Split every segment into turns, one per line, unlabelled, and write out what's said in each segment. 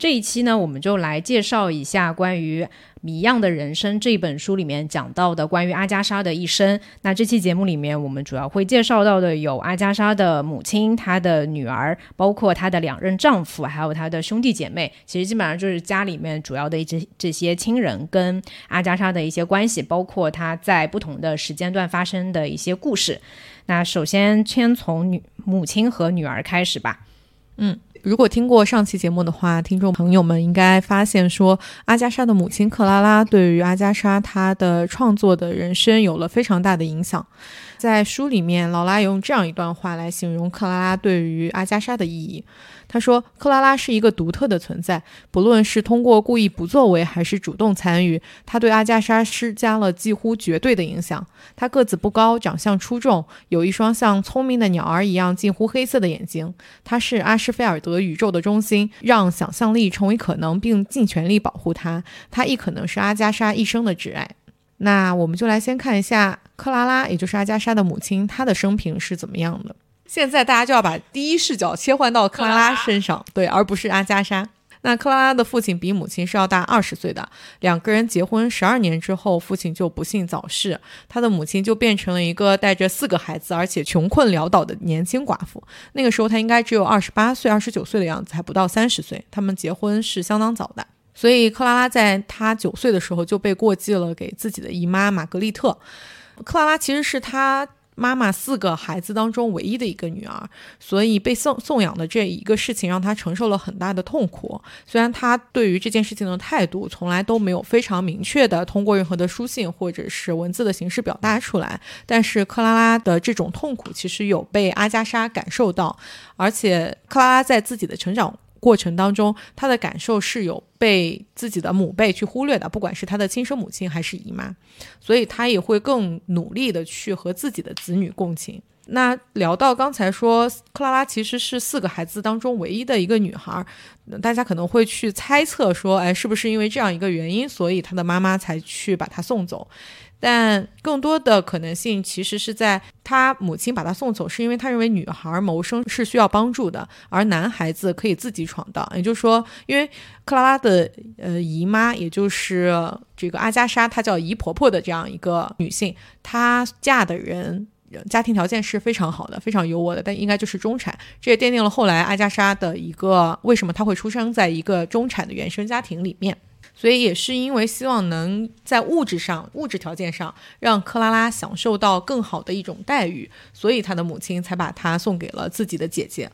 这一期呢，我们就来介绍一下关于《谜样的人生》这本书里面讲到的关于阿加莎的一生。那这期节目里面，我们主要会介绍到的有阿加莎的母亲、她的女儿，包括她的两任丈夫，还有她的兄弟姐妹。其实基本上就是家里面主要的这这些亲人跟阿加莎的一些关系，包括她在不同的时间段发生的一些故事。那首先先从女母亲和女儿开始吧。
嗯。如果听过上期节目的话，听众朋友们应该发现说，阿加莎的母亲克拉拉对于阿加莎她的创作的人生有了非常大的影响。在书里面，劳拉用这样一段话来形容克拉拉对于阿加莎的意义。他说：“克拉拉是一个独特的存在，不论是通过故意不作为，还是主动参与，他对阿加莎施加了几乎绝对的影响。他个子不高，长相出众，有一双像聪明的鸟儿一样近乎黑色的眼睛。他是阿什菲尔德宇宙的中心，让想象力成为可能，并尽全力保护他。他亦可能是阿加莎一生的挚爱。那我们就来先看一下克拉拉，也就是阿加莎的母亲，她的生平是怎么样的。”现在大家就要把第一视角切换到克拉拉身上，对，而不是阿加莎。那克拉拉的父亲比母亲是要大二十岁的，两个人结婚十二年之后，父亲就不幸早逝，他的母亲就变成了一个带着四个孩子而且穷困潦倒的年轻寡妇。那个时候她应该只有二十八岁、二十九岁的样子，还不到三十岁。他们结婚是相当早的，所以克拉拉在她九岁的时候就被过继了给自己的姨妈玛格丽特。克拉拉其实是她。妈妈四个孩子当中唯一的一个女儿，所以被送送养的这一个事情让她承受了很大的痛苦。虽然她对于这件事情的态度从来都没有非常明确的通过任何的书信或者是文字的形式表达出来，但是克拉拉的这种痛苦其实有被阿加莎感受到，而且克拉拉在自己的成长。过程当中，他的感受是有被自己的母辈去忽略的，不管是他的亲生母亲还是姨妈，所以他也会更努力的去和自己的子女共情。那聊到刚才说克拉拉其实是四个孩子当中唯一的一个女孩，大家可能会去猜测说，哎，是不是因为这样一个原因，所以他的妈妈才去把她送走？但更多的可能性其实是在他母亲把他送走，是因为他认为女孩谋生是需要帮助的，而男孩子可以自己闯荡。也就是说，因为克拉拉的呃姨妈，也就是这个阿加莎，她叫姨婆婆的这样一个女性，她嫁的人家庭条件是非常好的，非常优渥的，但应该就是中产。这也奠定了后来阿加莎的一个为什么她会出生在一个中产的原生家庭里面。所以也是因为希望能在物质上、物质条件上让克拉拉享受到更好的一种待遇，所以他的母亲才把她送给了自己的姐姐。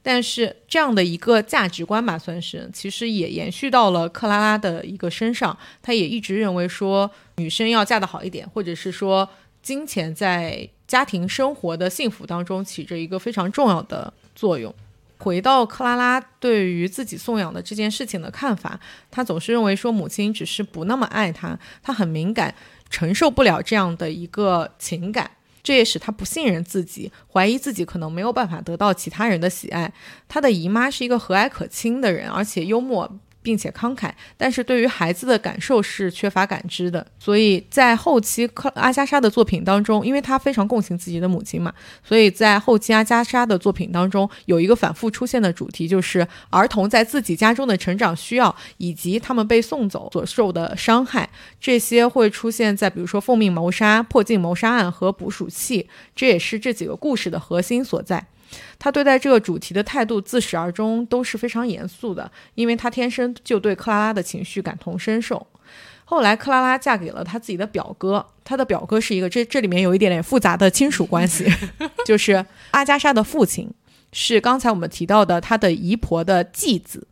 但是这样的一个价值观吧，算是其实也延续到了克拉拉的一个身上。她也一直认为说，女生要嫁得好一点，或者是说，金钱在家庭生活的幸福当中起着一个非常重要的作用。回到克拉拉对于自己送养的这件事情的看法，他总是认为说母亲只是不那么爱他，他很敏感，承受不了这样的一个情感，这也使他不信任自己，怀疑自己可能没有办法得到其他人的喜爱。他的姨妈是一个和蔼可亲的人，而且幽默。并且慷慨，但是对于孩子的感受是缺乏感知的。所以在后期克阿加莎的作品当中，因为她非常共情自己的母亲嘛，所以在后期阿加莎的作品当中有一个反复出现的主题，就是儿童在自己家中的成长需要，以及他们被送走所受的伤害。这些会出现在比如说奉命谋杀、破镜谋杀案和捕鼠器，这也是这几个故事的核心所在。他对待这个主题的态度自始而终都是非常严肃的，因为他天生就对克拉拉的情绪感同身受。后来，克拉拉嫁给了他自己的表哥，他的表哥是一个这这里面有一点点复杂的亲属关系，就是阿加莎的父亲是刚才我们提到的他的姨婆的继子。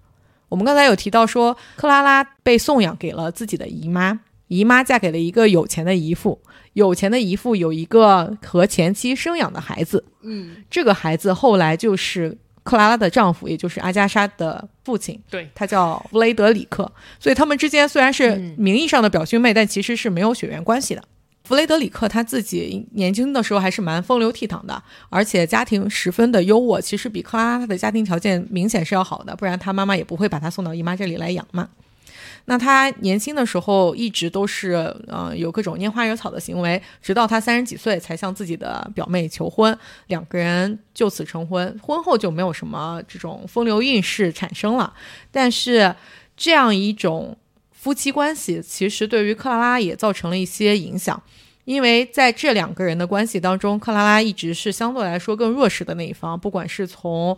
我们刚才有提到说，克拉拉被送养给了自己的姨妈，姨妈嫁给了一个有钱的姨父。有钱的姨父有一个和前妻生养的孩子，
嗯，
这个孩子后来就是克拉拉的丈夫，也就是阿加莎的父亲，
对，
他叫弗雷德里克。所以他们之间虽然是名义上的表兄妹，但其实是没有血缘关系的。弗雷德里克他自己年轻的时候还是蛮风流倜傥的，而且家庭十分的优渥，其实比克拉拉他的家庭条件明显是要好的，不然他妈妈也不会把他送到姨妈这里来养嘛。那他年轻的时候一直都是，呃，有各种拈花惹草的行为，直到他三十几岁才向自己的表妹求婚，两个人就此成婚。婚后就没有什么这种风流韵事产生了。但是这样一种夫妻关系，其实对于克拉拉也造成了一些影响，因为在这两个人的关系当中，克拉拉一直是相对来说更弱势的那一方，不管是从。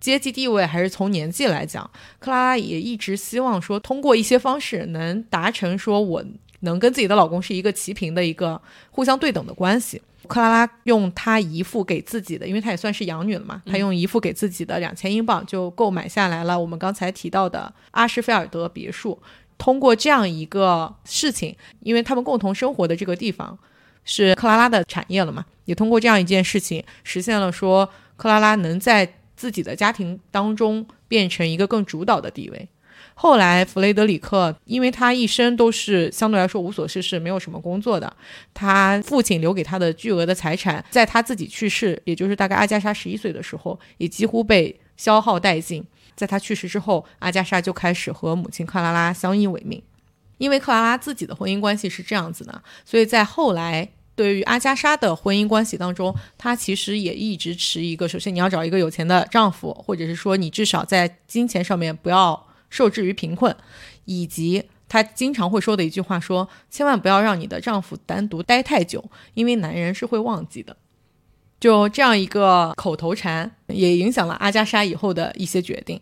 阶级地位还是从年纪来讲，克拉拉也一直希望说通过一些方式能达成说我能跟自己的老公是一个齐平的一个互相对等的关系。克拉拉用她姨父给自己的，因为她也算是养女了嘛，她用姨父给自己的两千英镑就购买下来了我们刚才提到的阿什菲尔德别墅。通过这样一个事情，因为他们共同生活的这个地方是克拉拉的产业了嘛，也通过这样一件事情实现了说克拉拉能在。自己的家庭当中变成一个更主导的地位。后来，弗雷德里克因为他一生都是相对来说无所事事，没有什么工作的，他父亲留给他的巨额的财产，在他自己去世，也就是大概阿加莎十一岁的时候，也几乎被消耗殆尽。在他去世之后，阿加莎就开始和母亲克拉拉相依为命。因为克拉拉自己的婚姻关系是这样子的，所以在后来。对于阿加莎的婚姻关系当中，她其实也一直持一个：首先你要找一个有钱的丈夫，或者是说你至少在金钱上面不要受制于贫困，以及她经常会说的一句话说：千万不要让你的丈夫单独待太久，因为男人是会忘记的。就这样一个口头禅，也影响了阿加莎以后的一些决定。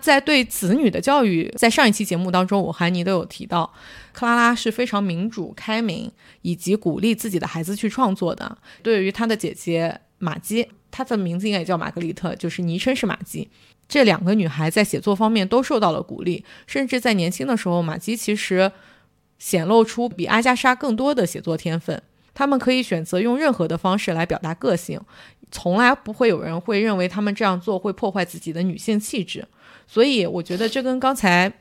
在对子女的教育，在上一期节目当中，我和你都有提到，克拉拉是非常民主、开明，以及鼓励自己的孩子去创作的。对于她的姐姐玛姬，她的名字应该也叫玛格丽特，就是昵称是玛姬。这两个女孩在写作方面都受到了鼓励，甚至在年轻的时候，玛姬其实显露出比阿加莎更多的写作天分。她们可以选择用任何的方式来表达个性，从来不会有人会认为她们这样做会破坏自己的女性气质。所以我觉得这跟刚才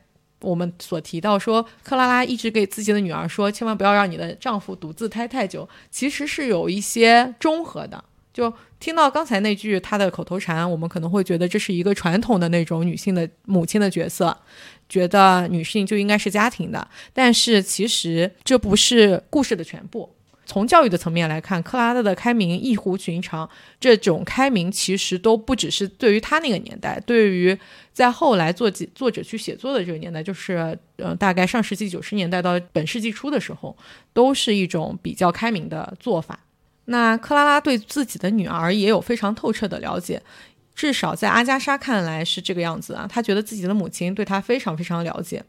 我们所提到说，克拉拉一直给自己的女儿说，千万不要让你的丈夫独自待太久，其实是有一些中和的。就听到刚才那句她的口头禅，我们可能会觉得这是一个传统的那种女性的母亲的角色，觉得女性就应该是家庭的。但是其实这不是故事的全部。从教育的层面来看，克拉拉的开明异乎寻常。这种开明其实都不只是对于他那个年代，对于在后来作作者去写作的这个年代，就是呃大概上世纪九十年代到本世纪初的时候，都是一种比较开明的做法。那克拉拉对自己的女儿也有非常透彻的了解，至少在阿加莎看来是这个样子啊。她觉得自己的母亲对她非常非常了解，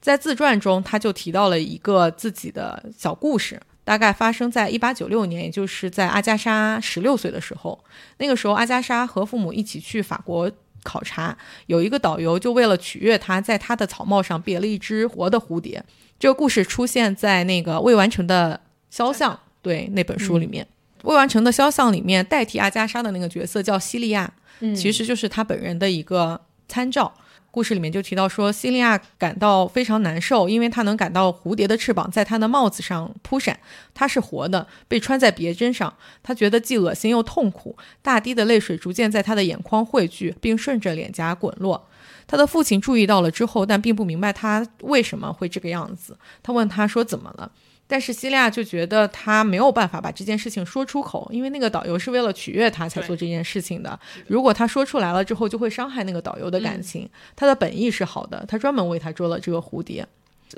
在自传中，她就提到了一个自己的小故事。大概发生在一八九六年，也就是在阿加莎十六岁的时候。那个时候，阿加莎和父母一起去法国考察，有一个导游就为了取悦她，在她的草帽上别了一只活的蝴蝶。这个故事出现在那个未完成的肖像对那本书里面。未完成的肖像里面代替阿加莎的那个角色叫西利亚，其实就是她本人的一个参照。故事里面就提到说，西利亚感到非常难受，因为她能感到蝴蝶的翅膀在她的帽子上扑闪，它是活的，被穿在别针上。她觉得既恶心又痛苦，大滴的泪水逐渐在她的眼眶汇聚，并顺着脸颊滚落。她的父亲注意到了之后，但并不明白她为什么会这个样子。他问她说：“怎么了？”但是西利亚就觉得他没有办法把这件事情说出口，因为那个导游是为了取悦他才做这件事情的。如果他说出来了之后，就会伤害那个导游的感情。他的本意是好的，他专门为他捉了这个蝴蝶，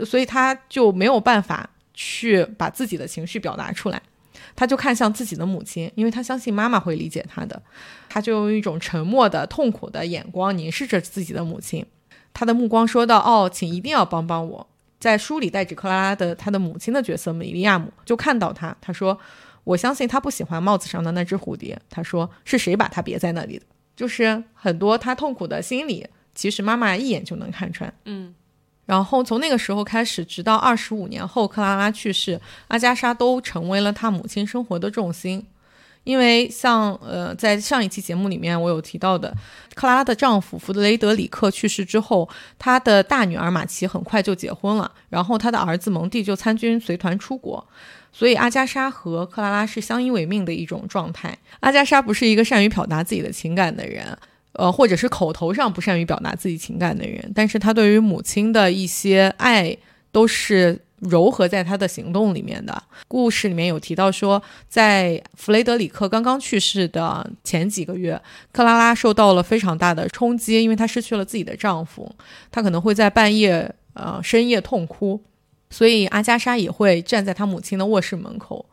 所以他就没有办法去把自己的情绪表达出来。他就看向自己的母亲，因为他相信妈妈会理解他的。他就用一种沉默的、痛苦的眼光凝视着自己的母亲，他的目光说道：“哦，请一定要帮帮我。”在书里代指克拉拉的她的母亲的角色米利亚姆就看到她，她说：“我相信他不喜欢帽子上的那只蝴蝶。”她说：“是谁把它别在那里的？”就是很多她痛苦的心理，其实妈妈一眼就能看穿。
嗯，
然后从那个时候开始，直到二十五年后克拉拉去世，阿加莎都成为了她母亲生活的重心。因为像呃，在上一期节目里面我有提到的，克拉拉的丈夫弗德雷德里克去世之后，她的大女儿玛琪很快就结婚了，然后她的儿子蒙蒂就参军随团出国。所以阿加莎和克拉拉是相依为命的一种状态。阿加莎不是一个善于表达自己的情感的人，呃，或者是口头上不善于表达自己情感的人，但是他对于母亲的一些爱都是糅合在他的行动里面的。故事里面有提到说，在弗雷德里克刚刚去世的前几个月，克拉拉受到了非常大的冲击，因为她失去了自己的丈夫，她可能会在半夜呃深夜痛哭。所以阿加莎也会站在她母亲的卧室门口，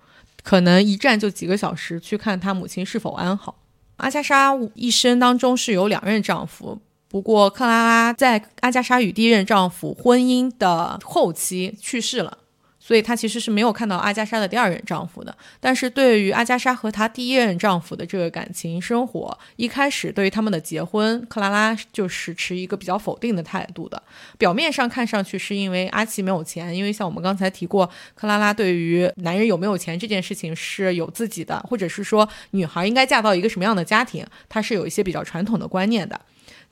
可能一站就几个小时，去看她母亲是否安好。阿加莎一生当中是有两任丈夫，不过克拉拉在阿加莎与第一任丈夫婚姻的后期去世了。所以她其实是没有看到阿加莎的第二任丈夫的，但是对于阿加莎和她第一任丈夫的这个感情生活，一开始对于他们的结婚，克拉拉就是持一个比较否定的态度的。表面上看上去是因为阿奇没有钱，因为像我们刚才提过，克拉拉对于男人有没有钱这件事情是有自己的，或者是说女孩应该嫁到一个什么样的家庭，她是有一些比较传统的观念的。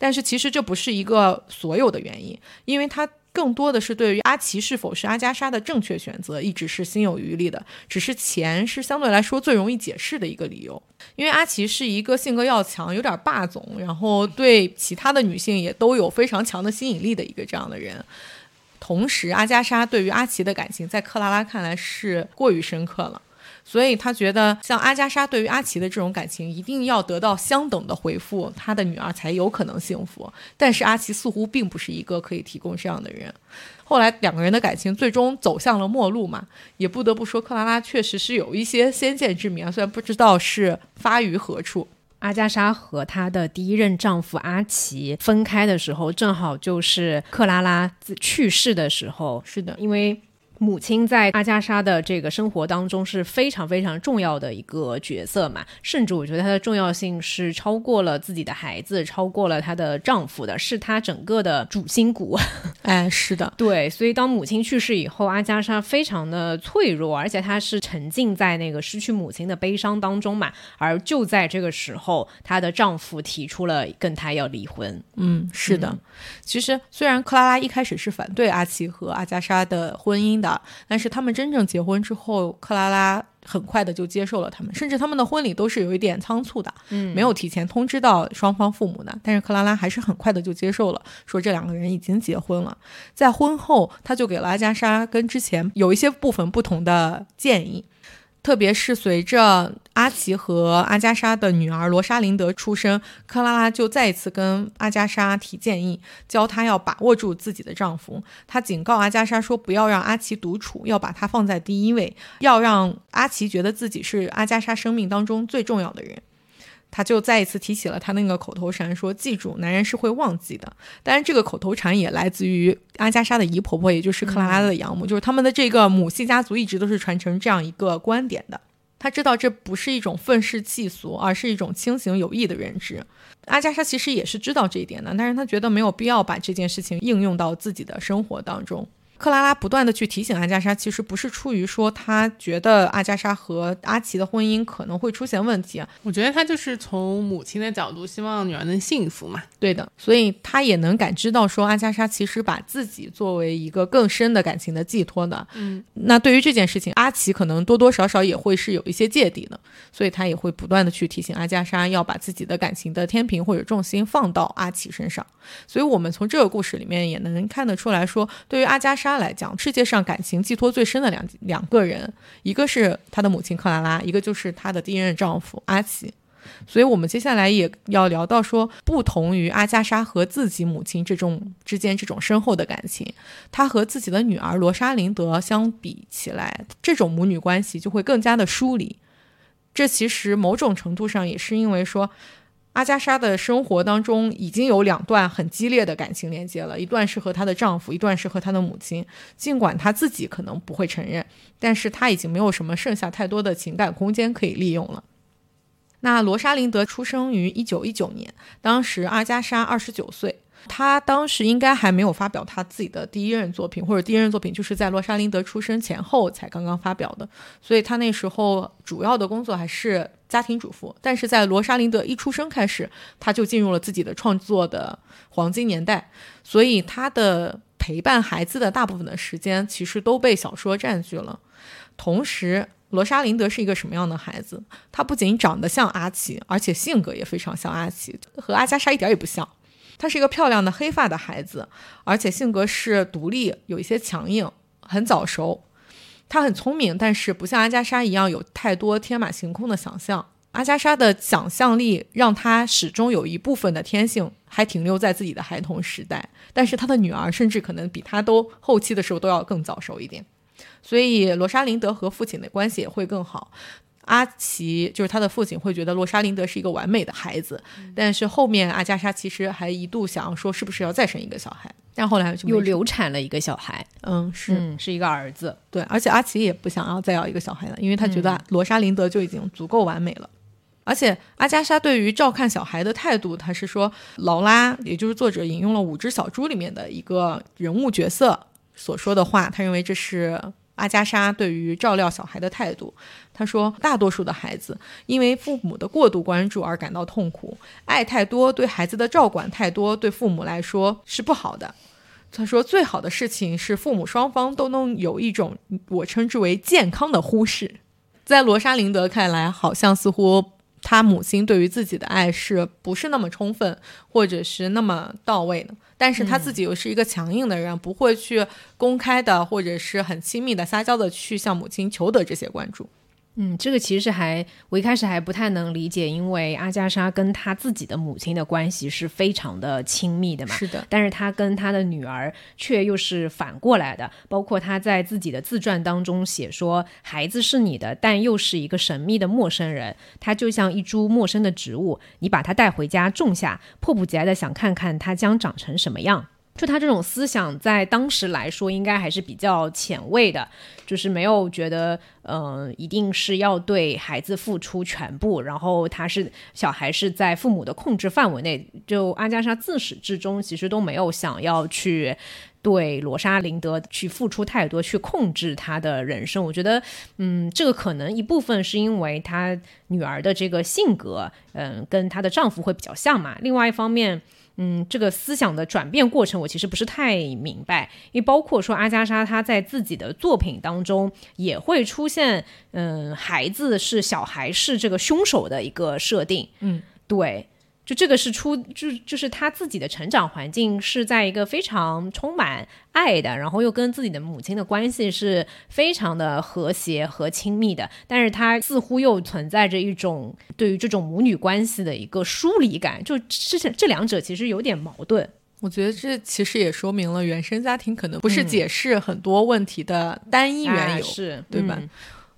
但是其实这不是一个所有的原因，因为他。更多的是对于阿奇是否是阿加莎的正确选择，一直是心有余力的。只是钱是相对来说最容易解释的一个理由，因为阿奇是一个性格要强、有点霸总，然后对其他的女性也都有非常强的吸引力的一个这样的人。同时，阿加莎对于阿奇的感情，在克拉拉看来是过于深刻了。所以他觉得，像阿加莎对于阿奇的这种感情，一定要得到相等的回复，他的女儿才有可能幸福。但是阿奇似乎并不是一个可以提供这样的人。后来两个人的感情最终走向了末路嘛，也不得不说，克拉拉确实是有一些先见之明啊，虽然不知道是发于何处。
阿加莎和她的第一任丈夫阿奇分开的时候，正好就是克拉拉去世的时候。
是的，
因为。母亲在阿加莎的这个生活当中是非常非常重要的一个角色嘛，甚至我觉得她的重要性是超过了自己的孩子，超过了她的丈夫的，是她整个的主心骨。
哎，是的，
对，所以当母亲去世以后，阿加莎非常的脆弱，而且她是沉浸在那个失去母亲的悲伤当中嘛。而就在这个时候，她的丈夫提出了跟她要离婚。
嗯，是的。其实虽然克拉拉一开始是反对阿奇和阿加莎的婚姻的。但是他们真正结婚之后，克拉拉很快的就接受了他们，甚至他们的婚礼都是有一点仓促的，嗯，没有提前通知到双方父母的。但是克拉拉还是很快的就接受了，说这两个人已经结婚了。在婚后，他就给了阿加莎跟之前有一些部分不同的建议。特别是随着阿奇和阿加莎的女儿罗莎琳德出生，克拉拉就再一次跟阿加莎提建议，教她要把握住自己的丈夫。她警告阿加莎说，不要让阿奇独处，要把他放在第一位，要让阿奇觉得自己是阿加莎生命当中最重要的人。他就再一次提起了他那个口头禅，说：“记住，男人是会忘记的。”当然，这个口头禅也来自于阿加莎的姨婆婆，也就是克拉拉的养母，就是他们的这个母系家族一直都是传承这样一个观点的。他知道这不是一种愤世嫉俗，而是一种清醒有益的认知。阿加莎其实也是知道这一点的，但是他觉得没有必要把这件事情应用到自己的生活当中。克拉拉不断的去提醒阿加莎，其实不是出于说她觉得阿加莎和阿奇的婚姻可能会出现问题啊。
我觉得她就是从母亲的角度，希望女儿能幸福嘛。
对的，所以她也能感知到说阿加莎其实把自己作为一个更深的感情的寄托的。
嗯，
那对于这件事情，阿奇可能多多少少也会是有一些芥蒂的，所以他也会不断的去提醒阿加莎要把自己的感情的天平或者重心放到阿奇身上。所以我们从这个故事里面也能看得出来说，对于阿加莎。来讲，世界上感情寄托最深的两两个人，一个是她的母亲克拉拉，一个就是她的第一任丈夫阿奇。所以，我们接下来也要聊到说，不同于阿加莎和自己母亲这种之间这种深厚的感情，她和自己的女儿罗莎琳德相比起来，这种母女关系就会更加的疏离。这其实某种程度上也是因为说。阿加莎的生活当中已经有两段很激烈的感情连接了，一段是和她的丈夫，一段是和她的母亲。尽管她自己可能不会承认，但是她已经没有什么剩下太多的情感空间可以利用了。那罗莎琳德出生于一九一九年，当时阿加莎二十九岁。他当时应该还没有发表他自己的第一任作品，或者第一任作品就是在罗莎琳德出生前后才刚刚发表的，所以他那时候主要的工作还是家庭主妇。但是在罗莎琳德一出生开始，他就进入了自己的创作的黄金年代，所以他的陪伴孩子的大部分的时间其实都被小说占据了。同时，罗莎琳德是一个什么样的孩子？她不仅长得像阿奇，而且性格也非常像阿奇，和阿加莎一点也不像。她是一个漂亮的黑发的孩子，而且性格是独立，有一些强硬，很早熟。她很聪明，但是不像阿加莎一样有太多天马行空的想象。阿加莎的想象力让她始终有一部分的天性还停留在自己的孩童时代，但是她的女儿甚至可能比她都后期的时候都要更早熟一点。所以罗莎琳德和父亲的关系也会更好。阿奇就是他的父亲，会觉得罗莎琳德是一个完美的孩子。但是后面阿加莎其实还一度想要说，是不是要再生一个小孩？但后来
又流产了一个小孩。
嗯，是
是一个儿子。
对，而且阿奇也不想要再要一个小孩了，因为他觉得罗莎琳德就已经足够完美了。而且阿加莎对于照看小孩的态度，他是说劳拉，也就是作者引用了《五只小猪》里面的一个人物角色所说的话，他认为这是。阿加莎对于照料小孩的态度，他说：“大多数的孩子因为父母的过度关注而感到痛苦，爱太多，对孩子的照管太多，对父母来说是不好的。”他说：“最好的事情是父母双方都能有一种我称之为健康的忽视。”在罗莎琳德看来，好像似乎。他母亲对于自己的爱是不是那么充分，或者是那么到位呢？但是他自己又是一个强硬的人，不会去公开的或者是很亲密的撒娇的去向母亲求得这些关注。
嗯，这个其实还我一开始还不太能理解，因为阿加莎跟她自己的母亲的关系是非常的亲密的嘛。
是的，
但是她跟她的女儿却又是反过来的。包括她在自己的自传当中写说，孩子是你的，但又是一个神秘的陌生人，他就像一株陌生的植物，你把它带回家种下，迫不及待的想看看它将长成什么样。就他这种思想，在当时来说，应该还是比较前卫的，就是没有觉得，嗯，一定是要对孩子付出全部，然后他是小孩是在父母的控制范围内。就阿加莎自始至终其实都没有想要去对罗莎琳德去付出太多，去控制他的人生。我觉得，嗯，这个可能一部分是因为她女儿的这个性格，嗯，跟她的丈夫会比较像嘛。另外一方面。嗯，这个思想的转变过程，我其实不是太明白，因为包括说阿加莎她在自己的作品当中也会出现，嗯，孩子是小孩是这个凶手的一个设定，
嗯，
对。就这个是出就就是他自己的成长环境是在一个非常充满爱的，然后又跟自己的母亲的关系是非常的和谐和亲密的，但是他似乎又存在着一种对于这种母女关系的一个疏离感，就这这两者其实有点矛盾。
我觉得这其实也说明了原生家庭可能不是解释很多问题的单一缘由，
是
对吧？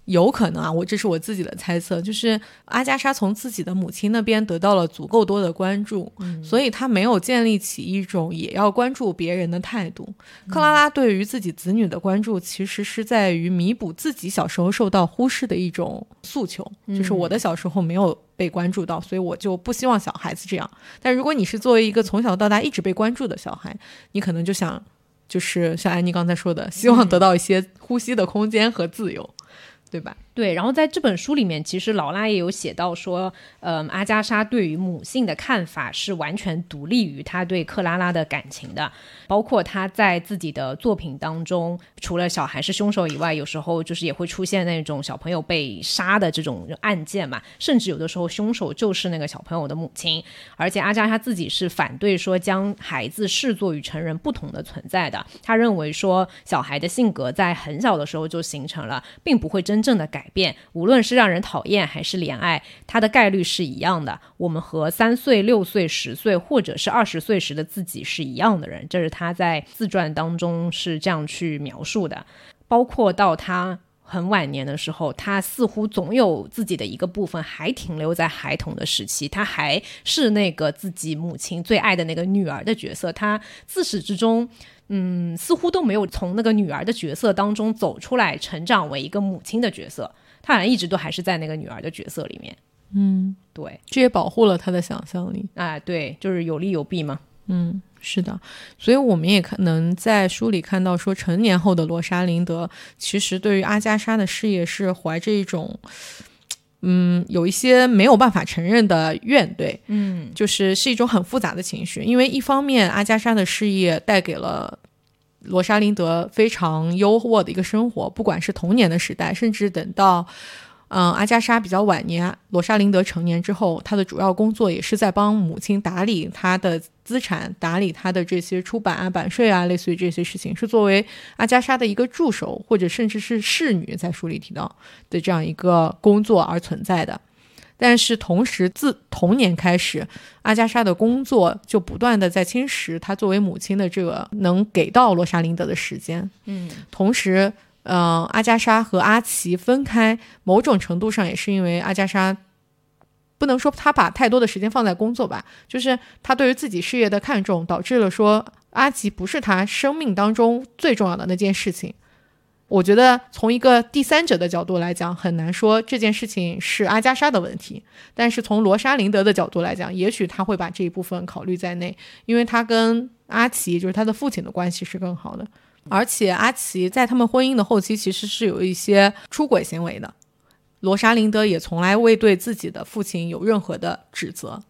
有可能啊，我这是我自己的猜测，就是阿加莎从自己的母亲那边得到了足够多的关注，所以她没有建立起一种也要关注别人的态度。克拉拉对于自己子女的关注，其实是在于弥补自己小时候受到忽视的一种诉求，就是我的小时候没有被关注到，所以我就不希望小孩子这样。但如果你是作为一个从小到大一直被关注的小孩，你可能就想，就是像安妮刚才说的，希望得到一些呼吸的空间和自由。对吧？
对，然后在这本书里面，其实劳拉也有写到说，嗯，阿加莎对于母性的看法是完全独立于她对克拉拉的感情的。包括她在自己的作品当中，除了小孩是凶手以外，有时候就是也会出现那种小朋友被杀的这种案件嘛，甚至有的时候凶手就是那个小朋友的母亲。而且阿加莎自己是反对说将孩子视作与成人不同的存在的，他认为说小孩的性格在很小的时候就形成了，并不会真。正的改改变，无论是让人讨厌还是怜爱，它的概率是一样的。我们和三岁、六岁、十岁，或者是二十岁时的自己是一样的人，这是他在自传当中是这样去描述的。包括到他很晚年的时候，他似乎总有自己的一个部分还停留在孩童的时期，他还是那个自己母亲最爱的那个女儿的角色，他自始至终。嗯，似乎都没有从那个女儿的角色当中走出来，成长为一个母亲的角色。她好像一直都还是在那个女儿的角色里面。
嗯，
对，
这也保护了她的想象力。
啊，对，就是有利有弊嘛。
嗯，是的，所以我们也可能在书里看到说，成年后的罗莎琳德其实对于阿加莎的事业是怀着一种，嗯，有一些没有办法承认的怨怼，
嗯，
就是是一种很复杂的情绪。因为一方面，阿加莎的事业带给了罗莎琳德非常优渥的一个生活，不管是童年的时代，甚至等到。嗯，阿加莎比较晚年，罗莎琳德成年之后，她的主要工作也是在帮母亲打理她的资产，打理她的这些出版啊、版税啊，类似于这些事情，是作为阿加莎的一个助手，或者甚至是侍女，在书里提到的这样一个工作而存在的。但是同时，自童年开始，阿加莎的工作就不断的在侵蚀她作为母亲的这个能给到罗莎琳德的时间。
嗯，
同时。嗯，阿加莎和阿奇分开，某种程度上也是因为阿加莎不能说他把太多的时间放在工作吧，就是他对于自己事业的看重，导致了说阿奇不是他生命当中最重要的那件事情。我觉得从一个第三者的角度来讲，很难说这件事情是阿加莎的问题，但是从罗莎琳德的角度来讲，也许他会把这一部分考虑在内，因为他跟阿奇就是他的父亲的关系是更好的。而且阿奇在他们婚姻的后期其实是有一些出轨行为的，罗莎琳德也从来未对自己的父亲有任何的指责。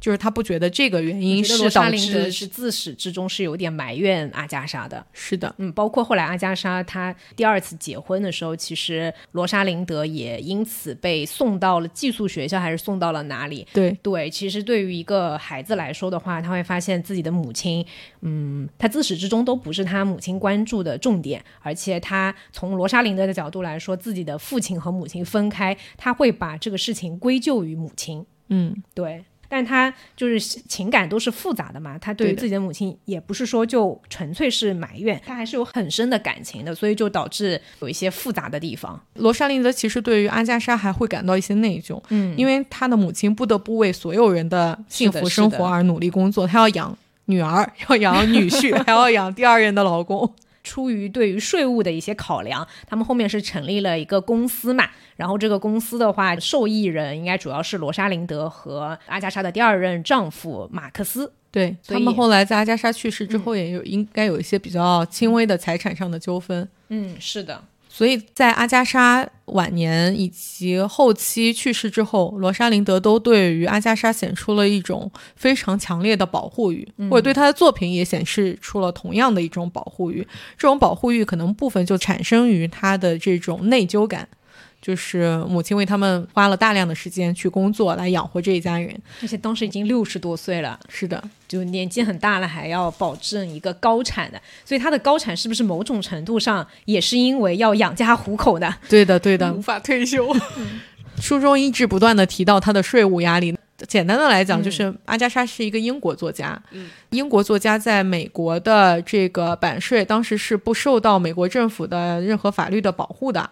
就是他不觉得这个原因是导致
是自始至终是有点埋怨阿加莎的，
是的，
嗯，包括后来阿加莎她第二次结婚的时候，其实罗莎琳德也因此被送到了寄宿学校，还是送到了哪里？
对
对，其实对于一个孩子来说的话，他会发现自己的母亲，嗯，他自始至终都不是他母亲关注的重点，而且他从罗莎琳德的角度来说，自己的父亲和母亲分开，他会把这个事情归咎于母亲，
嗯，
对。但他就是情感都是复杂的嘛，他对自己的母亲也不是说就纯粹是埋怨，他还是有很深的感情的，所以就导致有一些复杂的地方。
罗莎琳德其实对于阿加莎还会感到一些内疚，
嗯，
因为他的母亲不得不为所有人的幸福生活而努力工作，他要养女儿，要养女婿，还要养第二任的老公。
出于对于税务的一些考量，他们后面是成立了一个公司嘛。然后这个公司的话，受益人应该主要是罗莎琳德和阿加莎的第二任丈夫马克思。
对他们后来在阿加莎去世之后，也有应该有一些比较轻微的财产上的纠纷。
嗯，是的。
所以在阿加莎晚年以及后期去世之后，罗莎琳德都对于阿加莎显出了一种非常强烈的保护欲，或者对她的作品也显示出了同样的一种保护欲。这种保护欲可能部分就产生于她的这种内疚感。就是母亲为他们花了大量的时间去工作来养活这一家人，
而且当时已经六十多岁了，
是的，
就年纪很大了，还要保证一个高产的，所以他的高产是不是某种程度上也是因为要养家糊口的？
对的，对的，
无法退休。
书中一直不断的提到他的税务压力。简单的来讲，就是阿加莎是一个英国作家。
嗯，
英国作家在美国的这个版税当时是不受到美国政府的任何法律的保护的。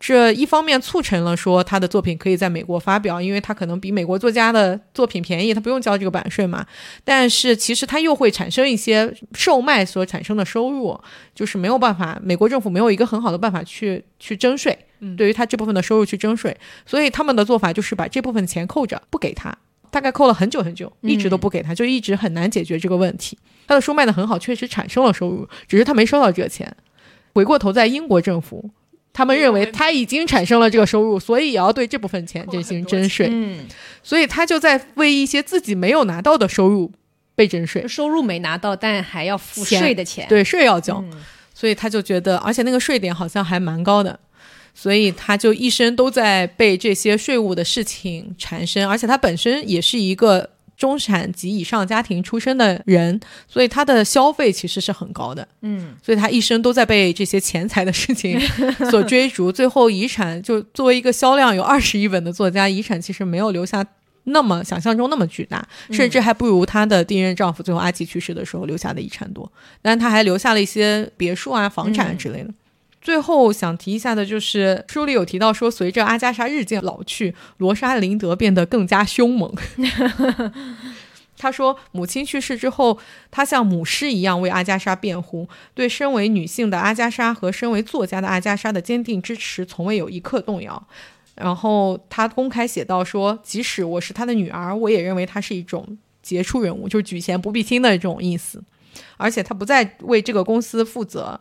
这一方面促成了说他的作品可以在美国发表，因为他可能比美国作家的作品便宜，他不用交这个版税嘛。但是其实他又会产生一些售卖所产生的收入，就是没有办法，美国政府没有一个很好的办法去去征税。对于他这部分的收入去征税，所以他们的做法就是把这部分钱扣着不给他。大概扣了很久很久，一直都不给他，就一直很难解决这个问题。他的书卖的很好，确实产生了收入，只是他没收到这个钱。回过头在英国政府，他们认为他已经产生了这个收入，所以也要对这部分钱进行征税。
嗯，
所以他就在为一些自己没有拿到的收入被征税，
收入没拿到，但还要付税的钱，
对税要交。所以他就觉得，而且那个税点好像还蛮高的。所以他就一生都在被这些税务的事情缠身，而且他本身也是一个中产及以上家庭出身的人，所以他的消费其实是很高的。
嗯，
所以他一生都在被这些钱财的事情 所追逐。最后遗产就作为一个销量有二十亿本的作家，遗产其实没有留下那么想象中那么巨大，甚至还不如她的第一任丈夫最后阿奇去世的时候留下的遗产多。但他还留下了一些别墅啊、房产之类的。最后想提一下的就是，书里有提到说，随着阿加莎日渐老去，罗莎琳德变得更加凶猛。他说，母亲去世之后，他像母狮一样为阿加莎辩护，对身为女性的阿加莎和身为作家的阿加莎的坚定支持，从未有一刻动摇。然后他公开写道说，即使我是他的女儿，我也认为他是一种杰出人物，就是举贤不避亲的这种意思。而且他不再为这个公司负责，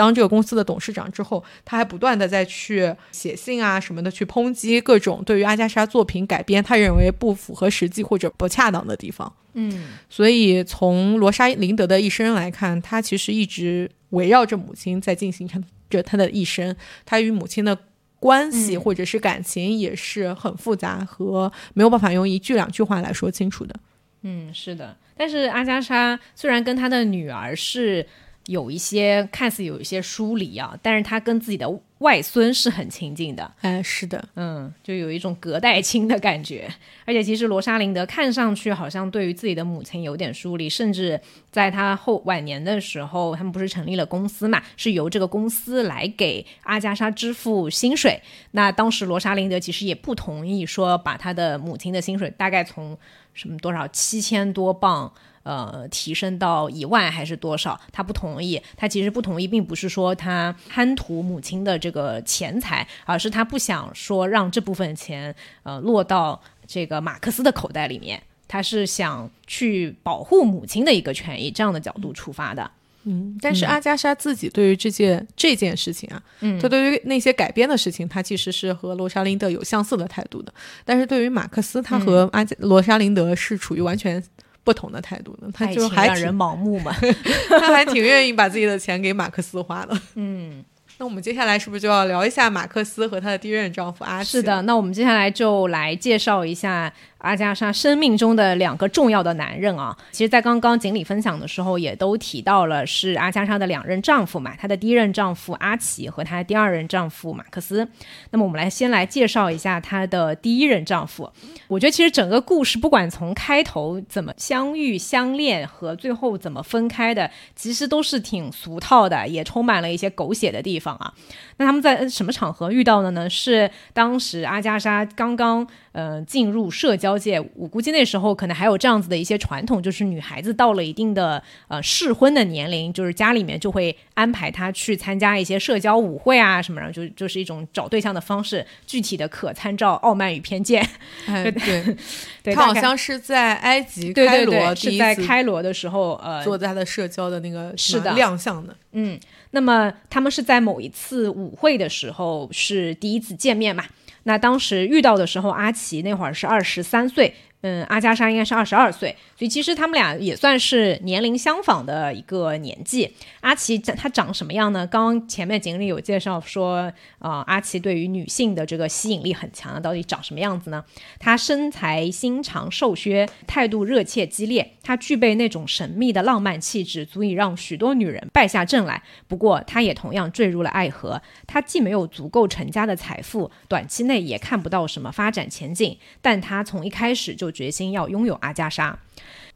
当这个公司的董事长之后，他还不断的在去写信啊什么的，去抨击各种对于阿加莎作品改编他认为不符合实际或者不恰当的地方。
嗯，
所以从罗莎林德的一生来看，他其实一直围绕着母亲在进行着他的一生，他与母亲的关系或者是感情也是很复杂和没有办法用一句两句话来说清楚的。
嗯，是的。但是阿加莎虽然跟她的女儿是有一些看似有一些疏离啊，但是他跟自己的外孙是很亲近的。
哎，是的，
嗯，就有一种隔代亲的感觉。而且其实罗莎琳德看上去好像对于自己的母亲有点疏离，甚至在他后晚年的时候，他们不是成立了公司嘛，是由这个公司来给阿加莎支付薪水。那当时罗莎琳德其实也不同意说把他的母亲的薪水大概从。什么多少七千多镑，呃，提升到一万还是多少？他不同意。他其实不同意，并不是说他贪图母亲的这个钱财，而是他不想说让这部分钱呃落到这个马克思的口袋里面。他是想去保护母亲的一个权益，这样的角度出发的。
嗯，但是阿加莎自己对于这件这件事情啊，嗯，他对于那些改编的事情，他其实是和罗莎琳德有相似的态度的。但是对于马克思，他和阿罗莎琳德是处于完全不同的态度呢。他就还
让人盲目嘛，
他还挺愿意把自己的钱给马克思花的。
嗯，
那我们接下来是不是就要聊一下马克思和他的第一任丈夫阿
是的，那我们接下来就来介绍一下。阿加莎生命中的两个重要的男人啊，其实，在刚刚锦鲤分享的时候，也都提到了是阿加莎的两任丈夫嘛，她的第一任丈夫阿奇和她的第二任丈夫马克思。那么，我们来先来介绍一下她的第一任丈夫。我觉得，其实整个故事，不管从开头怎么相遇、相恋和最后怎么分开的，其实都是挺俗套的，也充满了一些狗血的地方啊。那他们在什么场合遇到的呢？是当时阿加莎刚刚。呃，进入社交界，我估计那时候可能还有这样子的一些传统，就是女孩子到了一定的呃适婚的年龄，就是家里面就会安排她去参加一些社交舞会啊什么的，就就是一种找对象的方式。具体的可参照《傲慢与偏见》。
对
对对，
他好像是在埃及
开
罗，
是在开罗的时候，呃，
做他的社交的那个
是的
亮相的。
嗯，那么他们是在某一次舞会的时候是第一次见面嘛？那当时遇到的时候，阿奇那会儿是二十三岁。嗯，阿加莎应该是二十二岁，所以其实他们俩也算是年龄相仿的一个年纪。阿奇他长什么样呢？刚刚前面锦鲤有介绍说，啊，阿奇对于女性的这个吸引力很强，到底长什么样子呢？他身材心长瘦削，态度热切激烈，他具备那种神秘的浪漫气质，足以让许多女人败下阵来。不过，他也同样坠入了爱河。他既没有足够成家的财富，短期内也看不到什么发展前景，但他从一开始就。决心要拥有阿加莎。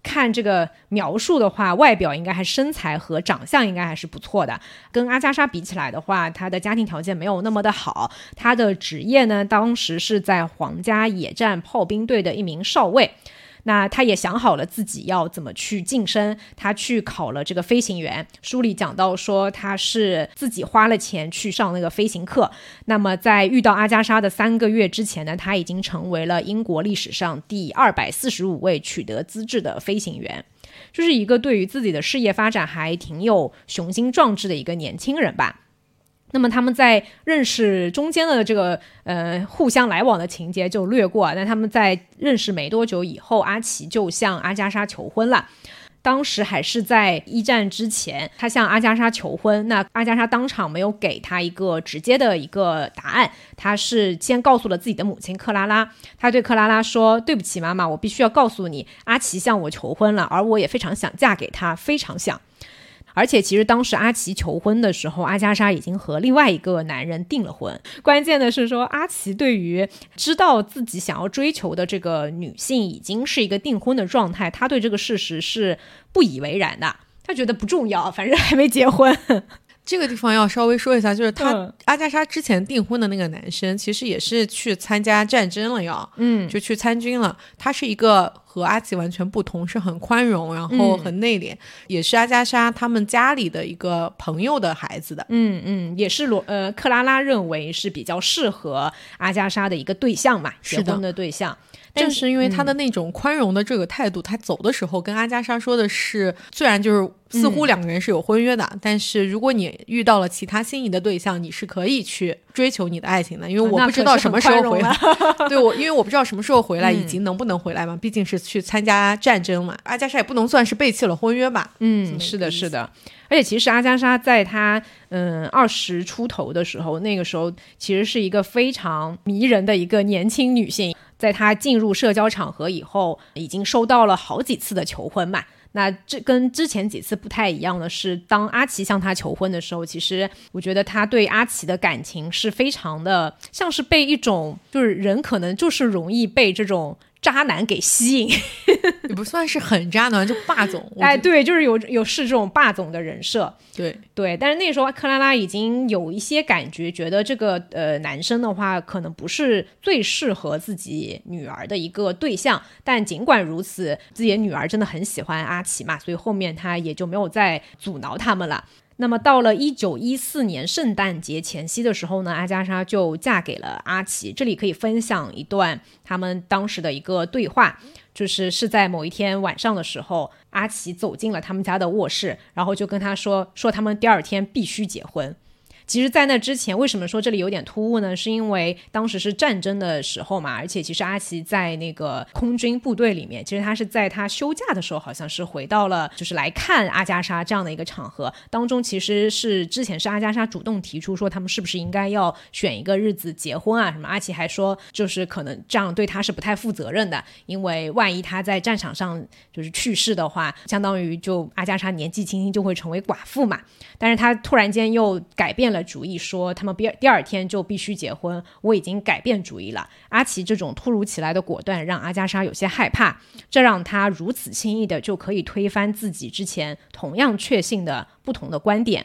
看这个描述的话，外表应该还身材和长相应该还是不错的。跟阿加莎比起来的话，她的家庭条件没有那么的好。她的职业呢，当时是在皇家野战炮兵队的一名少尉。那他也想好了自己要怎么去晋升，他去考了这个飞行员。书里讲到说他是自己花了钱去上那个飞行课。那么在遇到阿加莎的三个月之前呢，他已经成为了英国历史上第二百四十五位取得资质的飞行员，就是一个对于自己的事业发展还挺有雄心壮志的一个年轻人吧。那么他们在认识中间的这个呃互相来往的情节就略过。那他们在认识没多久以后，阿奇就向阿加莎求婚了。当时还是在一战之前，他向阿加莎求婚。那阿加莎当场没有给他一个直接的一个答案，他是先告诉了自己的母亲克拉拉。他对克拉拉说：“对不起，妈妈，我必须要告诉你，阿奇向我求婚了，而我也非常想嫁给他，非常想。”而且，其实当时阿奇求婚的时候，阿加莎已经和另外一个男人订了婚。关键的是说，阿奇对于知道自己想要追求的这个女性已经是一个订婚的状态，他对这个事实是不以为然的。他觉得不重要，反正还没结婚。
这个地方要稍微说一下，就是他阿加莎之前订婚的那个男生，其实也是去参加战争了，要嗯，就去参军了。他是一个。和阿奇完全不同，是很宽容，然后很内敛，也是阿加莎他们家里的一个朋友的孩子的。
嗯嗯，也是罗呃克拉拉认为是比较适合阿加莎的一个对象嘛，结婚的对象。
正是因为他的那种宽容的这个态度，他走的时候跟阿加莎说的是，虽然就是似乎两个人是有婚约的，但是如果你遇到了其他心仪的对象，你是可以去追求你的爱情的，因为我不知道什么时候回来。对我，因为我不知道什么时候回来，以及能不能回来嘛，毕竟是去参加战争嘛。阿加莎也不能算是背弃了婚约吧？
嗯，是的，是的。而且其实阿加莎在她嗯二十出头的时候，那个时候其实是一个非常迷人的一个年轻女性。在他进入社交场合以后，已经收到了好几次的求婚嘛。那这跟之前几次不太一样的是，当阿奇向他求婚的时候，其实我觉得他对阿奇的感情是非常的，像是被一种就是人可能就是容易被这种。渣男给吸引，
也不算是很渣男，就霸总。
哎，对，就是有有是这种霸总的人设。
对
对，但是那时候克拉拉已经有一些感觉，觉得这个呃男生的话，可能不是最适合自己女儿的一个对象。但尽管如此，自己的女儿真的很喜欢阿奇嘛，所以后面他也就没有再阻挠他们了。那么到了一九一四年圣诞节前夕的时候呢，阿加莎就嫁给了阿奇。这里可以分享一段他们当时的一个对话，就是是在某一天晚上的时候，阿奇走进了他们家的卧室，然后就跟他说说他们第二天必须结婚。其实，在那之前，为什么说这里有点突兀呢？是因为当时是战争的时候嘛，而且其实阿奇在那个空军部队里面，其实他是在他休假的时候，好像是回到了，就是来看阿加莎这样的一个场合当中，其实是之前是阿加莎主动提出说他们是不是应该要选一个日子结婚啊？什么阿奇还说就是可能这样对他是不太负责任的，因为万一他在战场上就是去世的话，相当于就阿加莎年纪轻轻就会成为寡妇嘛。但是他突然间又改变了了主意，说他们第二第二天就必须结婚。我已经改变主意了。阿奇这种突如其来的果断让阿加莎有些害怕，这让他如此轻易的就可以推翻自己之前同样确信的不同的观点。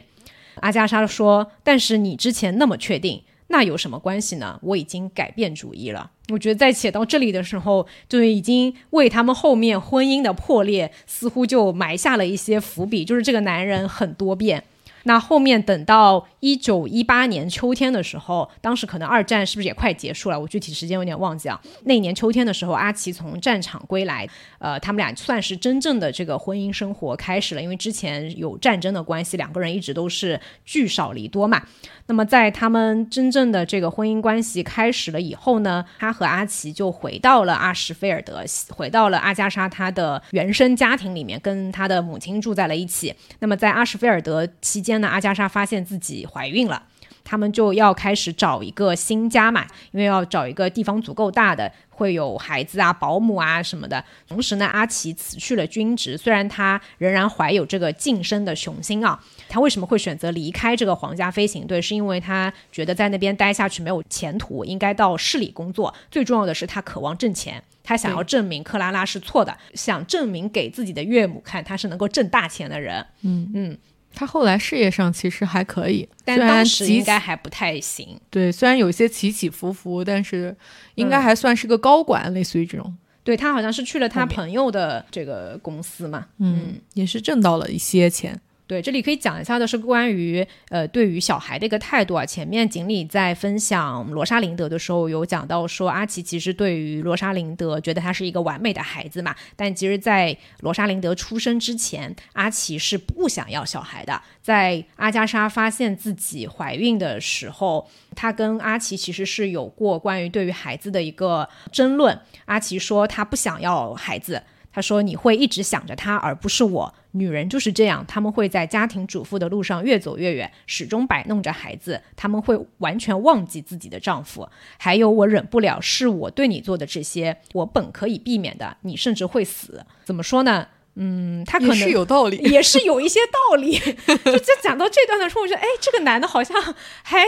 阿加莎说：“但是你之前那么确定，那有什么关系呢？我已经改变主意了。”我觉得在写到这里的时候，就已经为他们后面婚姻的破裂似乎就埋下了一些伏笔。就是这个男人很多变。那后面等到一九一八年秋天的时候，当时可能二战是不是也快结束了？我具体时间有点忘记啊。那年秋天的时候，阿奇从战场归来，呃，他们俩算是真正的这个婚姻生活开始了。因为之前有战争的关系，两个人一直都是聚少离多嘛。那么在他们真正的这个婚姻关系开始了以后呢，他和阿奇就回到了阿什菲尔德，回到了阿加莎他的原生家庭里面，跟他的母亲住在了一起。那么在阿什菲尔德期间呢，阿加莎发现自己怀孕了。他们就要开始找一个新家嘛，因为要找一个地方足够大的，会有孩子啊、保姆啊什么的。同时呢，阿奇辞去了军职，虽然他仍然怀有这个晋升的雄心啊。他为什么会选择离开这个皇家飞行队？是因为他觉得在那边待下去没有前途，应该到市里工作。最重要的是，他渴望挣钱，他想要证明克拉拉是错的，想证明给自己的岳母看他是能够挣大钱的人。
嗯嗯。他后来事业上其实还可以，
但当时应该还不太行。
对，虽然有些起起伏伏，但是应该还算是个高管，类似于这种。
对他好像是去了他朋友的这个公司嘛，
嗯，也是挣到了一些钱。
对，这里可以讲一下的是关于呃，对于小孩的一个态度啊。前面锦鲤在分享罗莎琳德的时候有讲到说，阿奇其实对于罗莎琳德觉得他是一个完美的孩子嘛。但其实，在罗莎琳德出生之前，阿奇是不想要小孩的。在阿加莎发现自己怀孕的时候，他跟阿奇其实是有过关于对于孩子的一个争论。阿奇说他不想要孩子。他说：“你会一直想着他，而不是我。女人就是这样，她们会在家庭主妇的路上越走越远，始终摆弄着孩子。他们会完全忘记自己的丈夫。还有，我忍不了，是我对你做的这些，我本可以避免的。你甚至会死。怎么说呢？”嗯，他可能
是有道理，
也是有一些道理。就就讲到这段的时候，我觉得，哎，这个男的好像还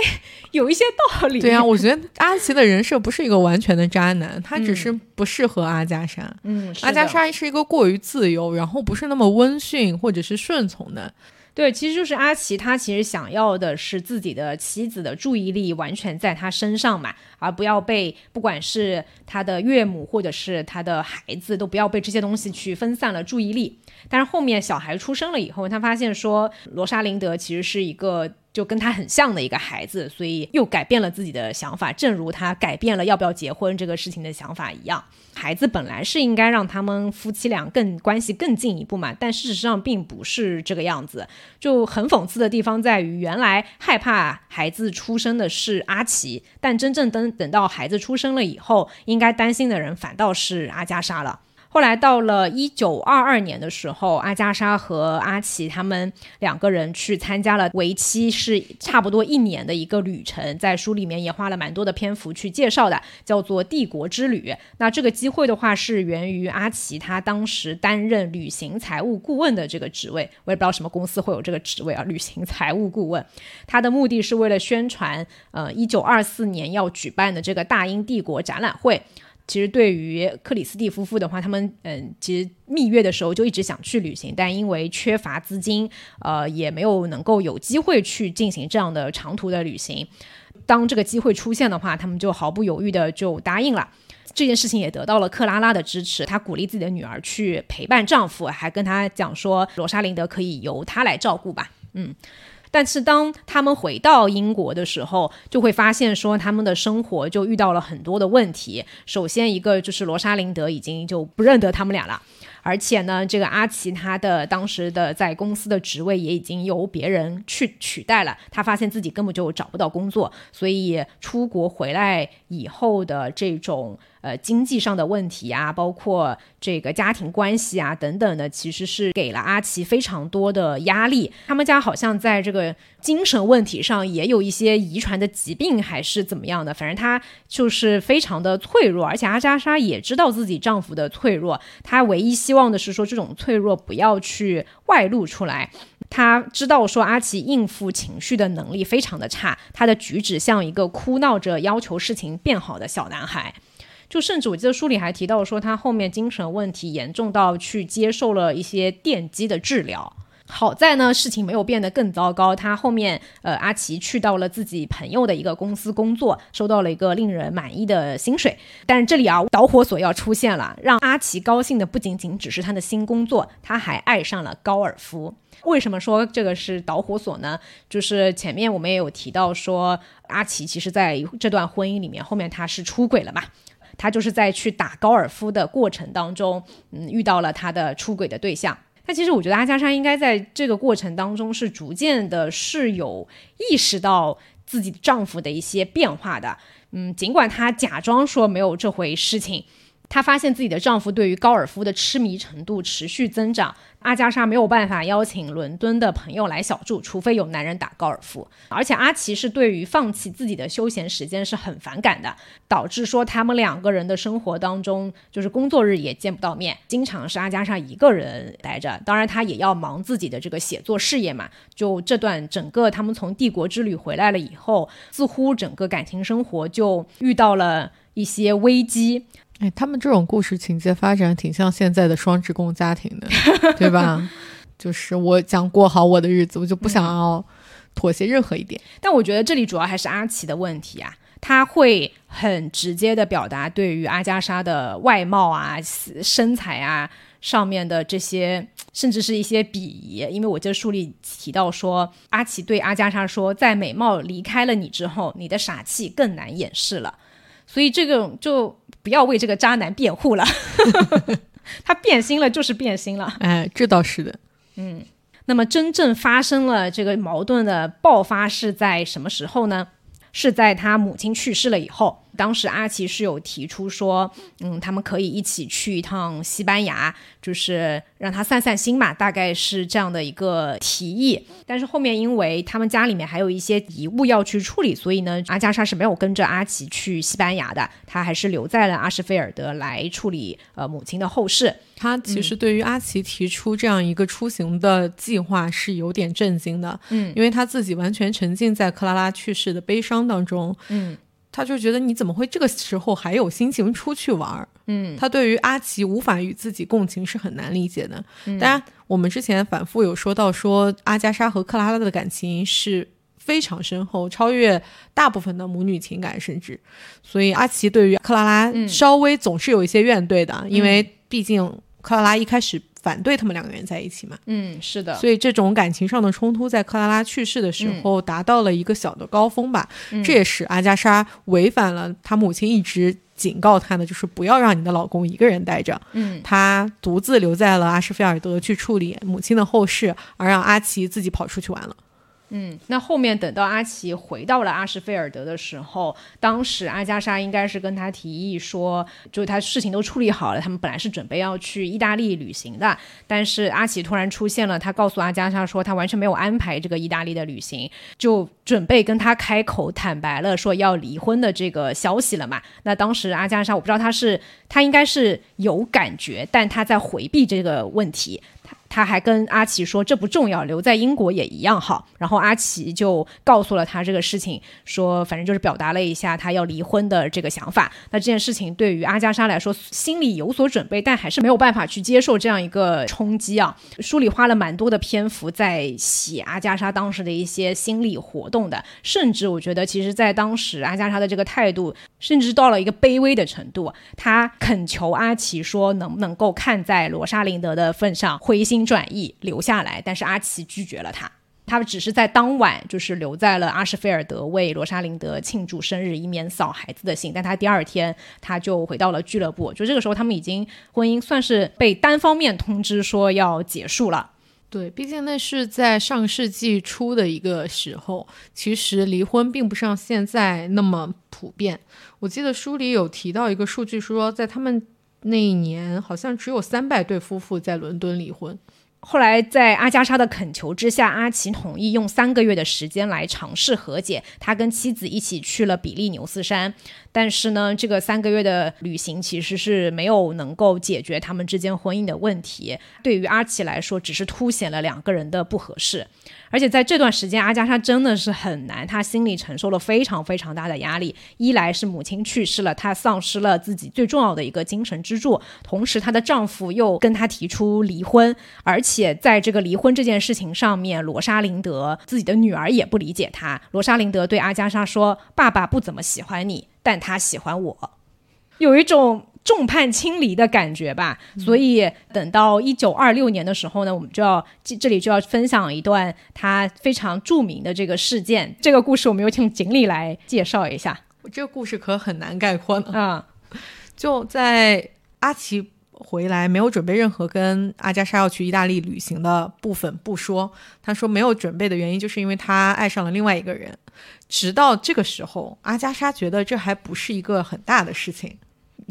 有一些道理。
对啊，我觉得 阿奇的人设不是一个完全的渣男，他只是不适合阿加莎。
嗯，
阿加莎是一个过于自由，然后不是那么温驯或者是顺从的。
对，其实就是阿奇，他其实想要的是自己的妻子的注意力完全在他身上嘛，而不要被不管是他的岳母或者是他的孩子，都不要被这些东西去分散了注意力。但是后面小孩出生了以后，他发现说罗莎琳德其实是一个。就跟他很像的一个孩子，所以又改变了自己的想法，正如他改变了要不要结婚这个事情的想法一样。孩子本来是应该让他们夫妻俩更关系更进一步嘛，但事实上并不是这个样子。就很讽刺的地方在于，原来害怕孩子出生的是阿奇，但真正等等到孩子出生了以后，应该担心的人反倒是阿加莎了。后来到了一九二二年的时候，阿加莎和阿奇他们两个人去参加了为期是差不多一年的一个旅程，在书里面也花了蛮多的篇幅去介绍的，叫做帝国之旅。那这个机会的话，是源于阿奇他当时担任旅行财务顾问的这个职位，我也不知道什么公司会有这个职位啊，旅行财务顾问。他的目的是为了宣传，呃，一九二四年要举办的这个大英帝国展览会。其实对于克里斯蒂夫妇的话，他们嗯，其实蜜月的时候就一直想去旅行，但因为缺乏资金，呃，也没有能够有机会去进行这样的长途的旅行。当这个机会出现的话，他们就毫不犹豫的就答应了。这件事情也得到了克拉拉的支持，她鼓励自己的女儿去陪伴丈夫，还跟她讲说罗莎琳德可以由她来照顾吧。嗯。但是当他们回到英国的时候，就会发现说他们的生活就遇到了很多的问题。首先一个就是罗莎琳德已经就不认得他们俩了，而且呢，这个阿奇他的当时的在公司的职位也已经由别人去取代了。他发现自己根本就找不到工作，所以出国回来以后的这种。呃，经济上的问题啊，包括这个家庭关系啊等等的，其实是给了阿奇非常多的压力。他们家好像在这个精神问题上也有一些遗传的疾病，还是怎么样的？反正她就是非常的脆弱，而且阿加莎也知道自己丈夫的脆弱，她唯一希望的是说这种脆弱不要去外露出来。她知道说阿奇应付情绪的能力非常的差，他的举止像一个哭闹着要求事情变好的小男孩。就甚至我记得书里还提到说，他后面精神问题严重到去接受了一些电击的治疗。好在呢，事情没有变得更糟糕。他后面呃，阿奇去到了自己朋友的一个公司工作，收到了一个令人满意的薪水。但是这里啊，导火索要出现了，让阿奇高兴的不仅仅只是他的新工作，他还爱上了高尔夫。为什么说这个是导火索呢？就是前面我们也有提到说，阿奇其实在这段婚姻里面，后面他是出轨了嘛。他就是在去打高尔夫的过程当中，嗯，遇到了他的出轨的对象。但其实我觉得阿加莎应该在这个过程当中是逐渐的是有意识到自己丈夫的一些变化的。嗯，尽管她假装说没有这回事情。她发现自己的丈夫对于高尔夫的痴迷程度持续增长，阿加莎没有办法邀请伦敦的朋友来小住，除非有男人打高尔夫。而且阿奇是对于放弃自己的休闲时间是很反感的，导致说他们两个人的生活当中，就是工作日也见不到面，经常是阿加莎一个人待着。当然，他也要忙自己的这个写作事业嘛。就这段整个他们从帝国之旅回来了以后，似乎整个感情生活就遇到了一些危机。
哎，他们这种故事情节发展挺像现在的双职工家庭的，对吧？就是我想过好我的日子，我就不想要妥协任何一点。
但我觉得这里主要还是阿奇的问题啊，他会很直接的表达对于阿加莎的外貌啊、身材啊上面的这些，甚至是一些鄙夷。因为我这书里提到说，阿奇对阿加莎说，在美貌离开了你之后，你的傻气更难掩饰了。所以这个就。不要为这个渣男辩护了，他变心了就是变心了。
哎，这倒是的。
嗯，那么真正发生了这个矛盾的爆发是在什么时候呢？是在他母亲去世了以后。当时阿奇是有提出说，嗯，他们可以一起去一趟西班牙，就是让他散散心嘛，大概是这样的一个提议。但是后面因为他们家里面还有一些遗物要去处理，所以呢，阿加莎是没有跟着阿奇去西班牙的，他还是留在了阿什菲尔德来处理呃母亲的后事。
他其实对于阿奇提出这样一个出行的计划是有点震惊的，
嗯，
因为他自己完全沉浸在克拉拉去世的悲伤当中，
嗯。
他就觉得你怎么会这个时候还有心情出去玩儿？
嗯，
他对于阿奇无法与自己共情是很难理解的。当然，我们之前反复有说到，说阿加莎和克拉拉的感情是非常深厚，超越大部分的母女情感，甚至，所以阿奇对于克拉拉稍微总是有一些怨怼的，因为毕竟克拉拉一开始反对他们两个人在一起嘛。
嗯，是的。
所以这种感情上的冲突，在克拉拉去世的时候达到了一个小的高峰吧。这也是阿加莎违反了她母亲一直。警告她的就是不要让你的老公一个人待着，
嗯，
她独自留在了阿什菲尔德去处理母亲的后事，而让阿奇自己跑出去玩了。
嗯，那后面等到阿奇回到了阿什菲尔德的时候，当时阿加莎应该是跟他提议说，就是他事情都处理好了，他们本来是准备要去意大利旅行的，但是阿奇突然出现了，他告诉阿加莎说他完全没有安排这个意大利的旅行，就准备跟他开口坦白了说要离婚的这个消息了嘛。那当时阿加莎我不知道他是他应该是有感觉，但他在回避这个问题。他还跟阿奇说这不重要，留在英国也一样好。然后阿奇就告诉了他这个事情，说反正就是表达了一下他要离婚的这个想法。那这件事情对于阿加莎来说，心里有所准备，但还是没有办法去接受这样一个冲击啊。书里花了蛮多的篇幅在写阿加莎当时的一些心理活动的，甚至我觉得，其实，在当时阿加莎的这个态度，甚至到了一个卑微的程度，他恳求阿奇说，能不能够看在罗莎琳德的份上，灰心。转意留下来，但是阿奇拒绝了他。他们只是在当晚就是留在了阿什菲尔德为罗莎琳德庆祝生日，以免扫孩子的兴。但他第二天他就回到了俱乐部。就这个时候，他们已经婚姻算是被单方面通知说要结束了。
对，毕竟那是在上世纪初的一个时候，其实离婚并不像现在那么普遍。我记得书里有提到一个数据，说在他们那一年，好像只有三百对夫妇在伦敦离婚。
后来，在阿加莎的恳求之下，阿奇同意用三个月的时间来尝试和解。他跟妻子一起去了比利牛斯山，但是呢，这个三个月的旅行其实是没有能够解决他们之间婚姻的问题。对于阿奇来说，只是凸显了两个人的不合适。而且在这段时间，阿加莎真的是很难，她心里承受了非常非常大的压力。一来是母亲去世了，她丧失了自己最重要的一个精神支柱；同时，她的丈夫又跟她提出离婚，而且在这个离婚这件事情上面，罗莎琳德自己的女儿也不理解她。罗莎琳德对阿加莎说：“爸爸不怎么喜欢你，但他喜欢我。”有一种。众叛亲离的感觉吧，所以等到一九二六年的时候呢，我们就要这里就要分享一段他非常著名的这个事件。这个故事我们有请锦鲤来介绍一下。
这个故事可很难概括呢。
啊，
就在阿奇回来没有准备任何跟阿加莎要去意大利旅行的部分不说，他说没有准备的原因就是因为他爱上了另外一个人。直到这个时候，阿加莎觉得这还不是一个很大的事情。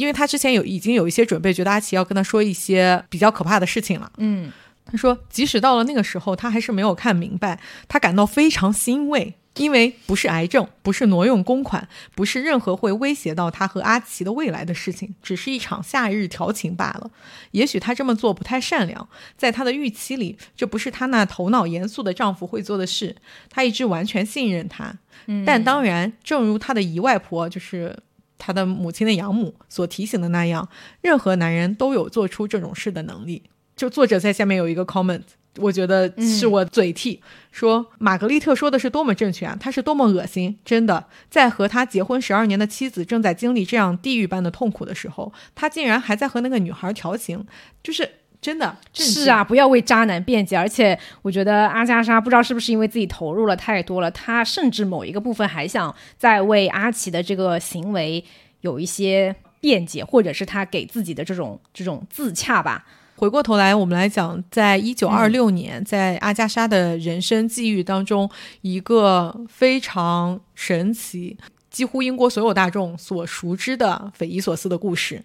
因为他之前有已经有一些准备，觉得阿奇要跟他说一些比较可怕的事情了。
嗯，
他说，即使到了那个时候，他还是没有看明白，他感到非常欣慰，因为不是癌症，不是挪用公款，不是任何会威胁到他和阿奇的未来的事情，只是一场夏日调情罢了。也许他这么做不太善良，在他的预期里，这不是他那头脑严肃的丈夫会做的事。他一直完全信任他，但当然，正如他的姨外婆就是。他的母亲的养母所提醒的那样，任何男人都有做出这种事的能力。就作者在下面有一个 comment，我觉得是我嘴替，说玛格丽特说的是多么正确啊！他是多么恶心，真的，在和他结婚十二年的妻子正在经历这样地狱般的痛苦的时候，他竟然还在和那个女孩调情，就是。真的
是啊，不要为渣男辩解。而且我觉得阿加莎不知道是不是因为自己投入了太多了，她甚至某一个部分还想再为阿奇的这个行为有一些辩解，或者是他给自己的这种这种自洽吧。
回过头来，我们来讲，在一九二六年，在阿加莎的人生际遇当中，一个非常神奇，几乎英国所有大众所熟知的匪夷所思的故事。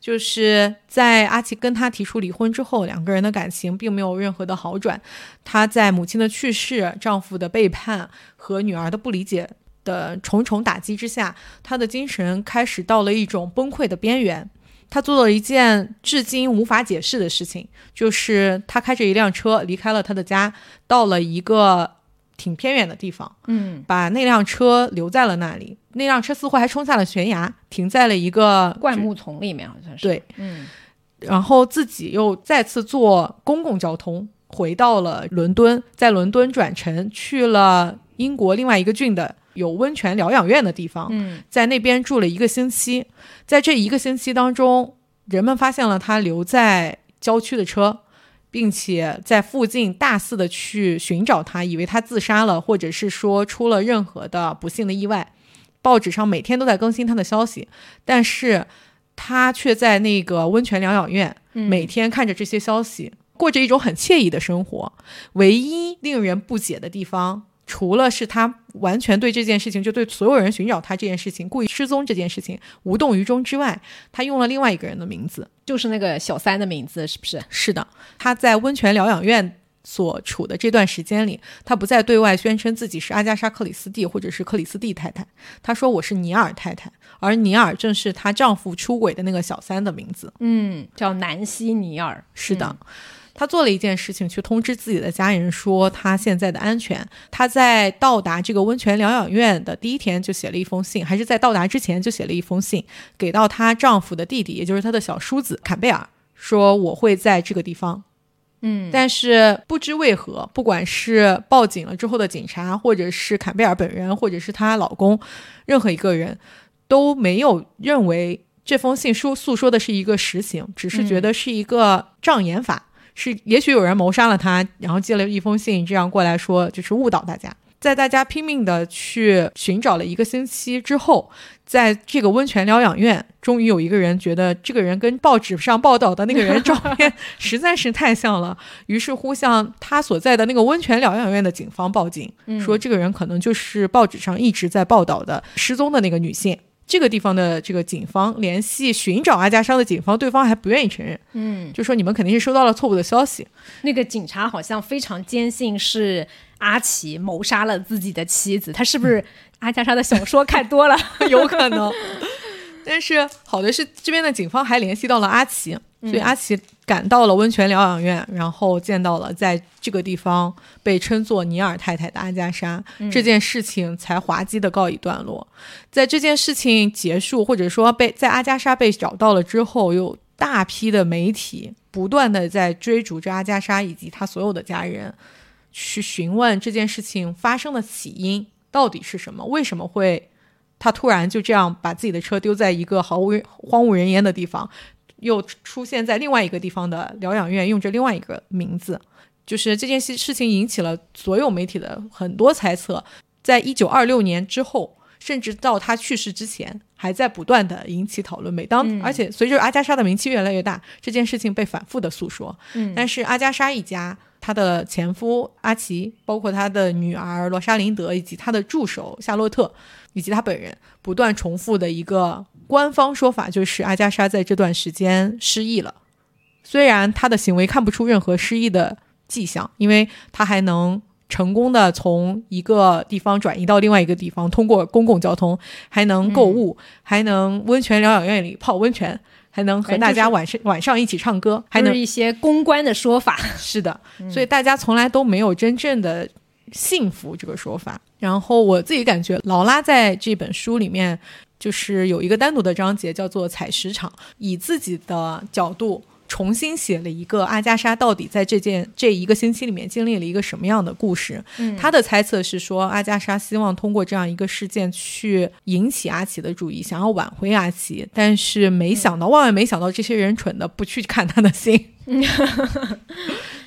就是在阿奇跟他提出离婚之后，两个人的感情并没有任何的好转。她在母亲的去世、丈夫的背叛和女儿的不理解的重重打击之下，她的精神开始到了一种崩溃的边缘。她做了一件至今无法解释的事情，就是她开着一辆车离开了她的家，到了一个。挺偏远的地方，
嗯，
把那辆车留在了那里。那辆车似乎还冲下了悬崖，停在了一个
灌木丛里面，好像是。
对，
嗯，
然后自己又再次坐公共交通回到了伦敦，在伦敦转乘去了英国另外一个郡的有温泉疗养院的地方，
嗯
在那边住了一个星期。在这一个星期当中，人们发现了他留在郊区的车，并且在附近大肆的去寻找他，以为他自杀了，或者是说出了任何的不幸的意外。报纸上每天都在更新他的消息，但是他却在那个温泉疗养院，
嗯
每天看着这些消息，过着一种很惬意的生活。唯一令人不解的地方，除了是他完全对这件事情，就对所有人寻找他这件事情、故意失踪这件事情无动于衷之外，他用了另外一个人的名字。
就是那个小三的名字，是不是？
是的，他在温泉疗养院所处的这段时间里，他不再对外宣称自己是阿加莎·克里斯蒂或者是克里斯蒂太太，他说我是尼尔太太，而尼尔正是她丈夫出轨的那个小三的名字。
嗯，叫南希尼尔。
是的。他做了一件事情，去通知自己的家人说他现在的安全。他在到达这个温泉疗养院的第一天就写了一封信，还是在到达之前就写了一封信，给到她丈夫的弟弟，也就是她的小叔子坎贝尔，说我会在这个地方。
嗯，
但是不知为何，不管是报警了之后的警察，或者是坎贝尔本人，或者是她老公，任何一个人都没有认为这封信说诉说的是一个实情，只是觉得是一个障眼法，是也许有人谋杀了他，然后寄了一封信，这样过来说就是误导大家。在大家拼命的去寻找了一个星期之后，在这个温泉疗养院，终于有一个人觉得这个人跟报纸上报道的那个人照片实在是太像了，于是乎向他所在的那个温泉疗养院的警方报警，说这个人可能就是报纸上一直在报道的失踪的那个女性。这个地方的这个警方联系寻找阿加莎的警方，对方还不愿意承认，
嗯，
就说你们肯定是收到了错误的消息。
那个警察好像非常坚信是阿奇谋杀了自己的妻子，他是不是阿加莎的小说看多了？
有可能。但是好的是，这边的警方还联系到了阿奇，所以阿奇赶到了温泉疗养院，然后见到了在这个地方被称作尼尔太太的阿加莎，这件事情才滑稽的告一段落。在这件事情结束，或者说被在阿加莎被找到了之后，有大批的媒体不断的在追逐着阿加莎以及她所有的家人，去询问这件事情发生的起因到底是什么，为什么会。他突然就这样把自己的车丢在一个毫无荒无人烟的地方，又出现在另外一个地方的疗养院，用着另外一个名字。就是这件事事情引起了所有媒体的很多猜测，在一九二六年之后，甚至到他去世之前，还在不断的引起讨论。每当、
嗯
而且随着阿加莎的名气越来越大，这件事情被反复的诉说。
嗯
但是阿加莎一家，她的前夫阿奇，包括她的女儿罗莎琳德，以及她的助手夏洛特，以及她本人，不断重复的一个官方说法，就是阿加莎在这段时间失忆了。虽然她的行为看不出任何失忆的迹象，因为她还能成功的从一个地方转移到另外一个地方，通过公共交通，还能购物，还能温泉疗养院里泡温泉，还能和大家晚上晚上一起唱歌，还能
一些公关的说法。
是的，所以大家从来都没有真正的幸福这个说法。然后我自己感觉，劳拉在这本书里面就是有一个单独的章节叫做“采石场”，以自己的角度。重新写了一个阿加莎到底在这件这一个星期里面经历了一个什么样的故事？
嗯
他的猜测是说，阿加莎希望通过这样一个事件去引起阿奇的注意，想要挽回阿奇，但是没想到，万万没想到，这些人蠢的不去看他的信。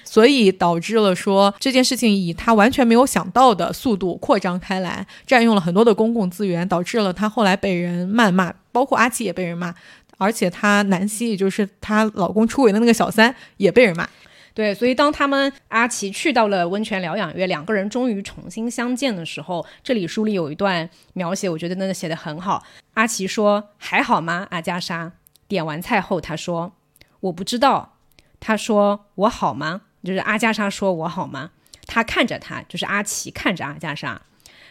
所以导致了说这件事情以他完全没有想到的速度扩张开来，占用了很多的公共资源，导致了他后来被人谩骂，包括阿奇也被人骂，而且她南希，也就是她老公出轨的那个小三，也被人骂。
对，所以当他们阿奇去到了温泉疗养院，两个人终于重新相见的时候，这里书里有一段描写，我觉得那个写的很好。阿奇说：“还好吗，阿加莎？”点完菜后，他说：“我不知道。”他说：“我好吗？”就是阿加莎说：“我好吗？”他看着他，就是阿奇看着阿加莎。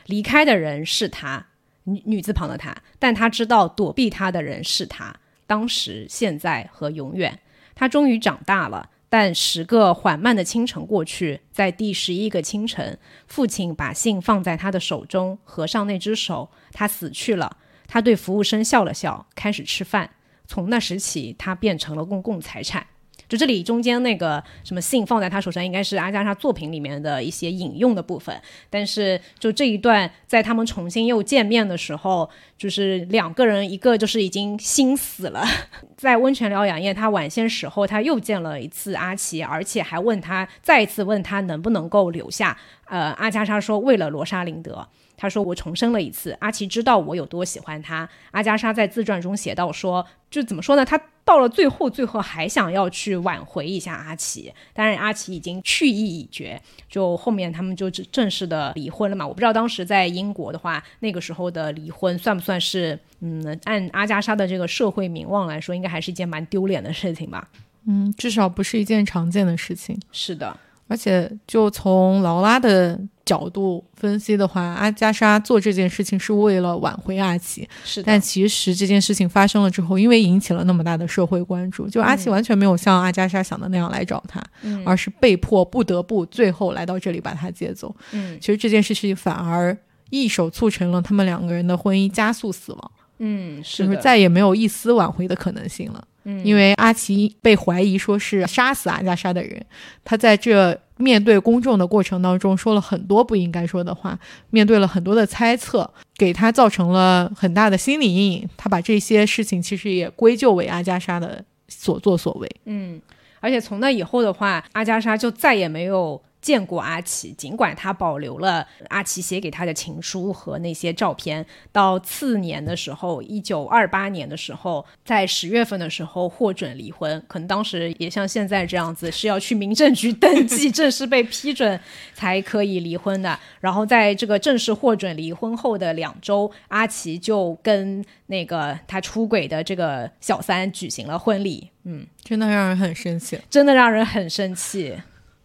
离开的人是他，女女字旁的他，但他知道躲避他的人是他。当时、现在和永远，他终于长大了。但十个缓慢的清晨过去，在第十一个清晨，父亲把信放在他的手中，合上那只手，他死去了。他对服务生笑了笑，开始吃饭。从那时起，他变成了公共财产。就这里中间那个什么信放在他手上，应该是阿加莎作品里面的一些引用的部分。但是就这一段，在他们重新又见面的时候，就是两个人，一个就是已经心死了，在温泉疗养院，他晚些时候他又见了一次阿奇，而且还问他，再一次问他能不能够留下。呃，阿加莎说为了罗莎琳德。他说：“我重生了一次，阿奇知道我有多喜欢他。”阿加莎在自传中写到说：“就怎么说呢？他到了最后，最后还想要去挽回一下阿奇，当然阿奇已经去意已决。就后面他们就正式的离婚了嘛？我不知道当时在英国的话，那个时候的离婚算不算是……嗯，按阿加莎的这个社会名望来说，应该还是一件蛮丢脸的事情吧？
嗯，至少不是一件常见的事情。
是的。”
而且，就从劳拉的角度分析的话，阿加莎做这件事情是为了挽回阿奇。
是，
但其实这件事情发生了之后，因为引起了那么大的社会关注，就阿奇完全没有像阿加莎想的那样来找他，而是被迫不得不最后来到这里把他接走。
嗯，
其实这件事情反而一手促成了他们两个人的婚姻加速死亡。
嗯，
是再也没有一丝挽回的可能性了。
嗯，
因为阿奇被怀疑说是杀死阿加莎的人，他在这面对公众的过程当中说了很多不应该说的话，面对了很多的猜测，给他造成了很大的心理阴影。他把这些事情其实也归咎为阿加莎的所作所为。
嗯，而且从那以后的话，阿加莎就再也没有。见过阿奇，尽管他保留了阿奇写给他的情书和那些照片。到次年的时候，一九二八年的时候，在十月份的时候获准离婚。可能当时也像现在这样子，是要去民政局登记，正式被批准才可以离婚的。然后在这个正式获准离婚后的两周，阿奇就跟那个他出轨的这个小三举行了婚礼。嗯，
真的让人很生气，
真的让人很生气。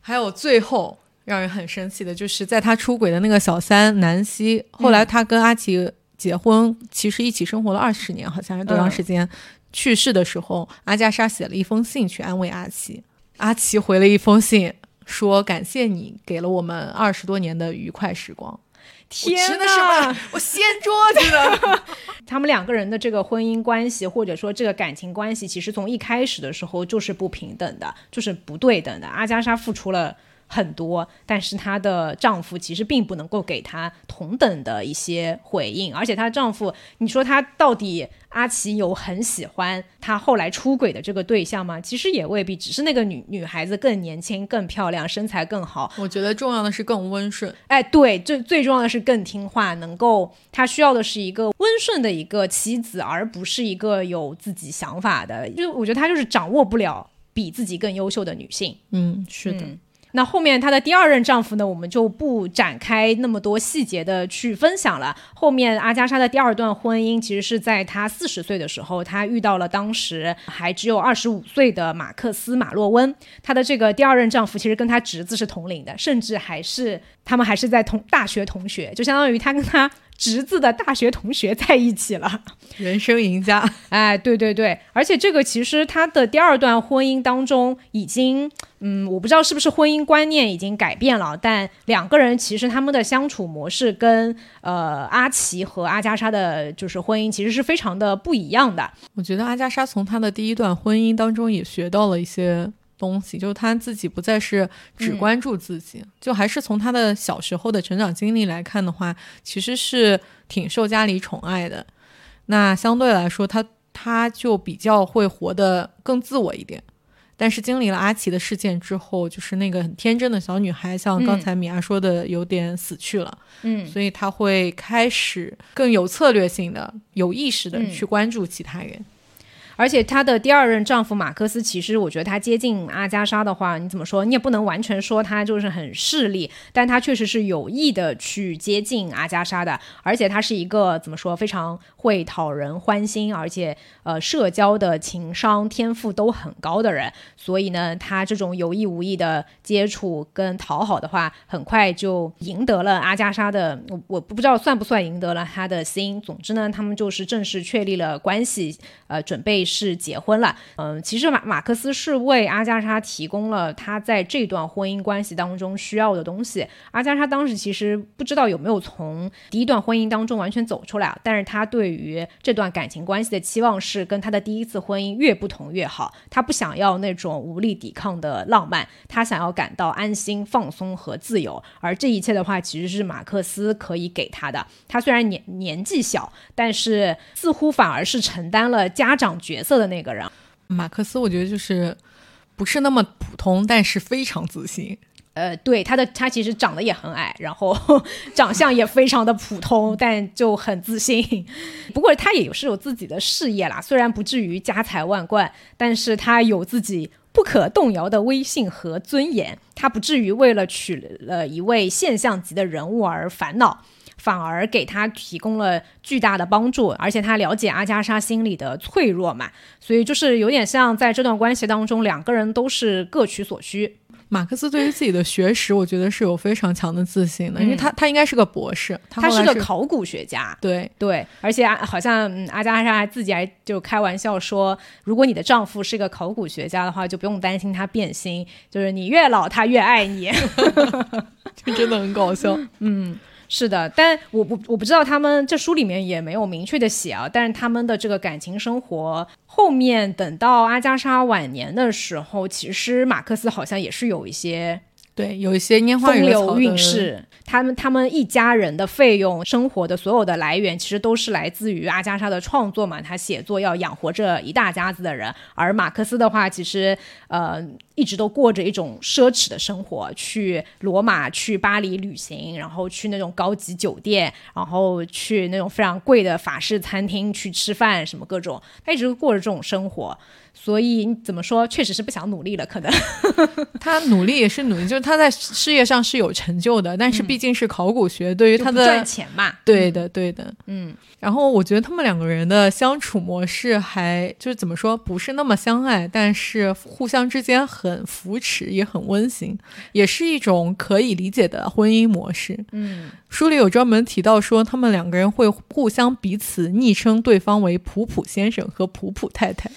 还有最后让人很生气的就是，在他出轨的那个小三南希，后来他跟阿奇结婚，其实一起生活了二十年，好像是多长时间？去世的时候，阿加莎写了一封信去安慰阿奇，阿奇回了一封信，说感谢你给了我们二十多年的愉快时光。
天
呐！我掀桌子了。
他们两个人的这个婚姻关系，或者说这个感情关系，其实从一开始的时候就是不平等的，就是不对等的。阿加莎付出了。很多，但是她的丈夫其实并不能够给她同等的一些回应，而且她丈夫，你说她到底阿奇有很喜欢她后来出轨的这个对象吗？其实也未必，只是那个女女孩子更年轻、更漂亮、身材更好。
我觉得重要的是更温顺。
哎，对，最最重要的是更听话，能够她需要的是一个温顺的一个妻子，而不是一个有自己想法的。就我觉得她就是掌握不了比自己更优秀的女性。
嗯，是的。
那后面她的第二任丈夫呢，我们就不展开那么多细节的去分享了。后面阿加莎的第二段婚姻，其实是在她四十岁的时候，她遇到了当时还只有二十五岁的马克思马洛温。她的这个第二任丈夫其实跟她侄子是同龄的，甚至还是他们还是在同大学同学，就相当于他跟他。侄子的大学同学在一起了，
人生赢家。
哎，对对对，而且这个其实他的第二段婚姻当中已经，嗯，我不知道是不是婚姻观念已经改变了，但两个人其实他们的相处模式跟呃阿奇和阿加莎的就是婚姻其实是非常的不一样的。
我觉得阿加莎从他的第一段婚姻当中也学到了一些。东西就是他自己不再是只关注自己，就还是从他的小时候的成长经历来看的话，其实是挺受家里宠爱的。那相对来说，他他就比较会活得更自我一点。但是经历了阿奇的事件之后，就是那个很天真的小女孩，像刚才米娅说的，有点死去了。
嗯，
所以她会开始更有策略性的、有意识的去关注其他人。
而且她的第二任丈夫马克思，其实我觉得他接近阿加莎的话，你怎么说？你也不能完全说他就是很势利，但他确实是有意的去接近阿加莎的。而且他是一个怎么说，非常会讨人欢心，而且呃社交的情商天赋都很高的人。所以呢，他这种有意无意的接触跟讨好的话，很快就赢得了阿加莎的，我我不知道算不算赢得了他的心。总之呢，他们就是正式确立了关系，呃，准备。式结婚了。嗯，其实马马克思是为阿加莎提供了他在这段婚姻关系当中需要的东西。阿加莎当时其实不知道有没有从第一段婚姻当中完全走出来，但是他对于这段感情关系的期望是跟他的第一次婚姻越不同越好。他不想要那种无力抵抗的浪漫，他想要感到安心、放松和自由。而这一切的话，其实是马克思可以给他的。他虽然年年纪小，但是似乎反而是承担了家长角色的那个人。
马克思，我觉得就是不是那么普通，但是非常自信。
呃，对他的他其实长得也很矮，然后 长相也非常的普通，但就很自信。不过他也是有自己的事业啦，虽然不至于家财万贯，但是他有自己不可动摇的威信和尊严。他不至于为了娶了一位现象级的人物而烦恼，反而给他提供了巨大的帮助。而且他了解阿加莎心里的脆弱嘛，所以就是有点像在这段关系当中，两个人都是各取所需。
马克思对于自己的学识，我觉得是有非常强的自信的，因为他他应该是个博士，他
是
个
考古学家，
对
对，而且好像阿加莎自己还就开玩笑说，如果你的丈夫是个考古学家的话，就不用担心他变心，就是你越老他越爱你
就真的很搞笑，
嗯。是的，但我不我不知道他们这书里面也没有明确的写啊。但是他们的这个感情生活后面，等到阿加莎晚年的时候，其实马克思好像也是有一些。
对，有一些烟花
风流韵事，他们他们一家人的费用、生活的所有的来源，其实都是来自于阿加莎的创作嘛。他写作要养活这一大家子的人，而马克思的话，其实呃一直都过着一种奢侈的生活，去罗马、去巴黎旅行，然后去那种高级酒店，然后去那种非常贵的法式餐厅去吃饭，什么各种，他一直过着这种生活。所以你怎么说，确实是不想努力了。可能
他努力也是努力，就是他在事业上是有成就的，但是毕竟是考古学，对于他的
赚钱嘛。
对的，对的，
嗯。
然后我觉得他们两个人的相处模式还就是怎么说，不是那么相爱，但是互相之间很扶持，也很温馨，也是一种可以理解的婚姻模式。
嗯，
书里有专门提到说，他们两个人会互相彼此昵称对方为“普普先生”和“普普太太”。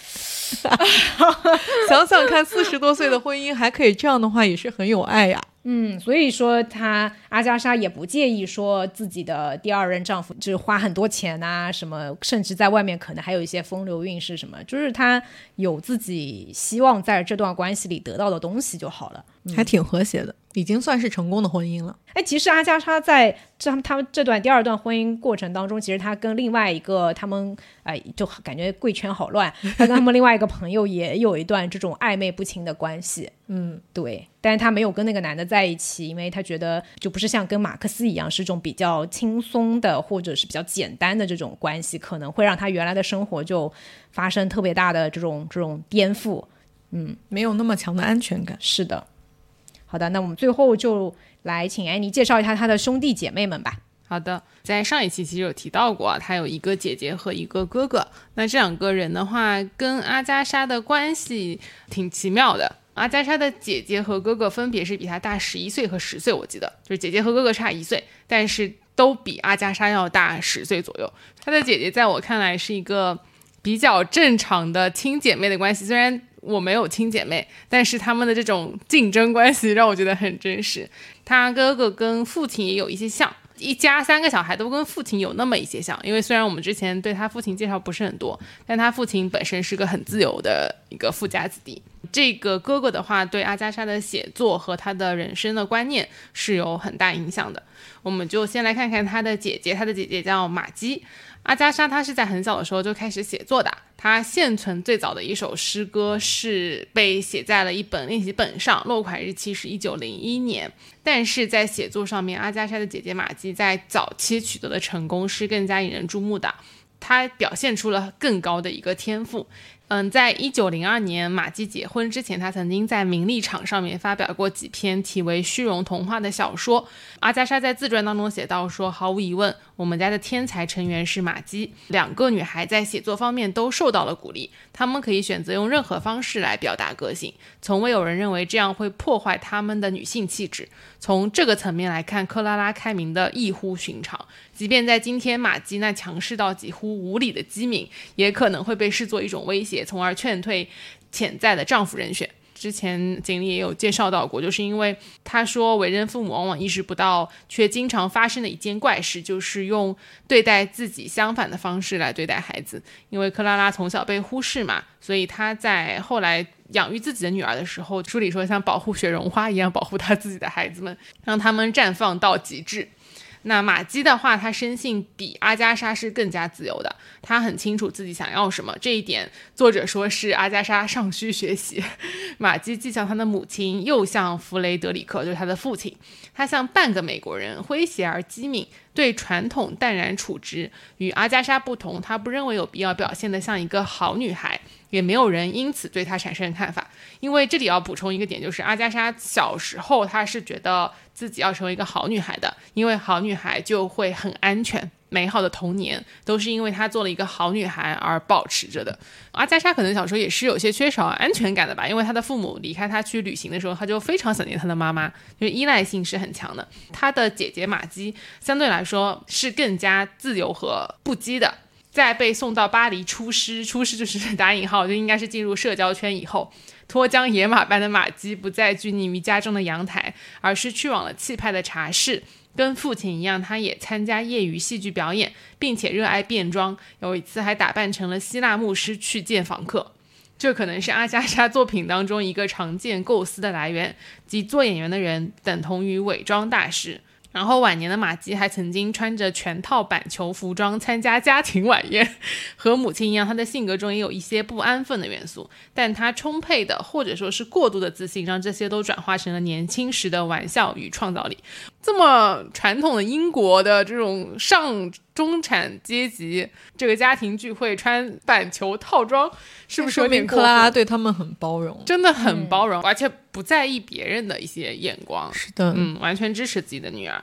想想看，四十多岁的婚姻还可以这样的话，也是很有爱呀。
嗯，所以说她阿加莎也不介意说自己的第二任丈夫就是花很多钱啊，什么，甚至在外面可能还有一些风流韵事什么，就是她有自己希望在这段关系里得到的东西就好了，
还挺和谐的，已经算是成功的婚姻了。
哎，其实阿加莎在这他们这段第二段婚姻过程当中，其实她跟另外一个他们哎，就感觉贵圈好乱，她跟他们另外一个朋友也有一段这种暧昧不清的关系。
嗯，
对，但是她没有跟那个男的在一起，因为她觉得就不是像跟马克思一样是种比较轻松的或者是比较简单的这种关系，可能会让她原来的生活就发生特别大的这种这种颠覆。嗯，
没有那么强的安全感。
是的。好的，那我们最后就来请安妮介绍一下她的兄弟姐妹们吧。
好的，在上一期其实有提到过，她有一个姐姐和一个哥哥。那这两个人的话，跟阿加莎的关系挺奇妙的。阿加莎的姐姐和哥哥分别是比她大十一岁和十岁，我记得就是姐姐和哥哥差一岁，但是都比阿加莎要大十岁左右。她的姐姐在我看来是一个比较正常的亲姐妹的关系，虽然。我没有亲姐妹，但是他们的这种竞争关系让我觉得很真实。他哥哥跟父亲也有一些像，一家三个小孩都跟父亲有那么一些像。因为虽然我们之前对他父亲介绍不是很多，但他父亲本身是个很自由的一个富家子弟。这个哥哥的话，对阿加莎的写作和他的人生的观念是有很大影响的。我们就先来看看他的姐姐，他的姐姐叫玛姬。阿加莎她是在很小的时候就开始写作的。她现存最早的一首诗歌是被写在了一本练习本上，落款日期是一九零一年。但是在写作上面，阿加莎的姐姐玛姬在早期取得的成功是更加引人注目的，她表现出了更高的一个天赋。嗯，在一九零二年马姬结婚之前，他曾经在名利场上面发表过几篇题为《虚荣童话》的小说。阿加莎在自传当中写到说：“毫无疑问，我们家的天才成员是马姬。两个女孩在写作方面都受到了鼓励，她们可以选择用任何方式来表达个性，从未有人认为这样会破坏她们的女性气质。从这个层面来看，克拉拉开明的异乎寻常。即便在今天，马姬那强势到几乎无理的机敏，也可能会被视作一种威胁。”，从而劝退潜在的丈夫人选。之前锦鲤也有介绍到过，就是因为他说为人父母往往意识不到，却经常发生的一件怪事，就是用对待自己相反的方式来对待孩子。因为克拉拉从小被忽视嘛，所以他在后来养育自己的女儿的时候，书里说像保护雪绒花一样保护他自己的孩子们，让他们绽放到极致。那玛姬的话，她生性比阿加莎是更加自由的，她很清楚自己想要什么。这一点，作者说是阿加莎尚需学习。玛姬既像她的母亲，又像弗雷德里克，就是她的父亲。她像半个美国人，诙谐而机敏，对传统淡然处之。与阿加莎不同，她不认为有必要表现得像一个好女孩。也没有人因此对她产生看法，因为这里要补充一个点，就是阿加莎小时候她是觉得自己要成为一个好女孩的，因为好女孩就会很安全，美好的童年都是因为她做了一个好女孩而保持着的。阿加莎可能小时候也是有些缺少安全感的吧，因为她的父母离开她去旅行的时候，她就非常想念她的妈妈，就是依赖性是很强的。她的姐姐玛姬相对来说是更加自由和不羁的。在被送到巴黎出师，出师就是 打引号，就应该是进入社交圈以后，脱缰野马般的马基不再拘泥于家中的阳台，而是去往了气派的茶室。跟父亲一样，他也参加业余戏剧表演，并且热爱变装。有一次还打扮成了希腊牧师去见访客。这可能是阿加莎作品当中一个常见构思的来源，即做演员的人等同于伪装大师。然后晚年的玛姬还曾经穿着全套板球服装参加家庭晚宴，和母亲一样，她的性格中也有一些不安分的元素，但她充沛的或者说是过度的自信，让这些都转化成了年轻时的玩笑与创造力。这么传统的英国的这种上中产阶级，这个家庭聚会穿板球套装，是不是有点
克拉拉对他们很包容？
真的很包容，而且不在意别人的一些眼光。
是的，
嗯，完全支持自己的女儿。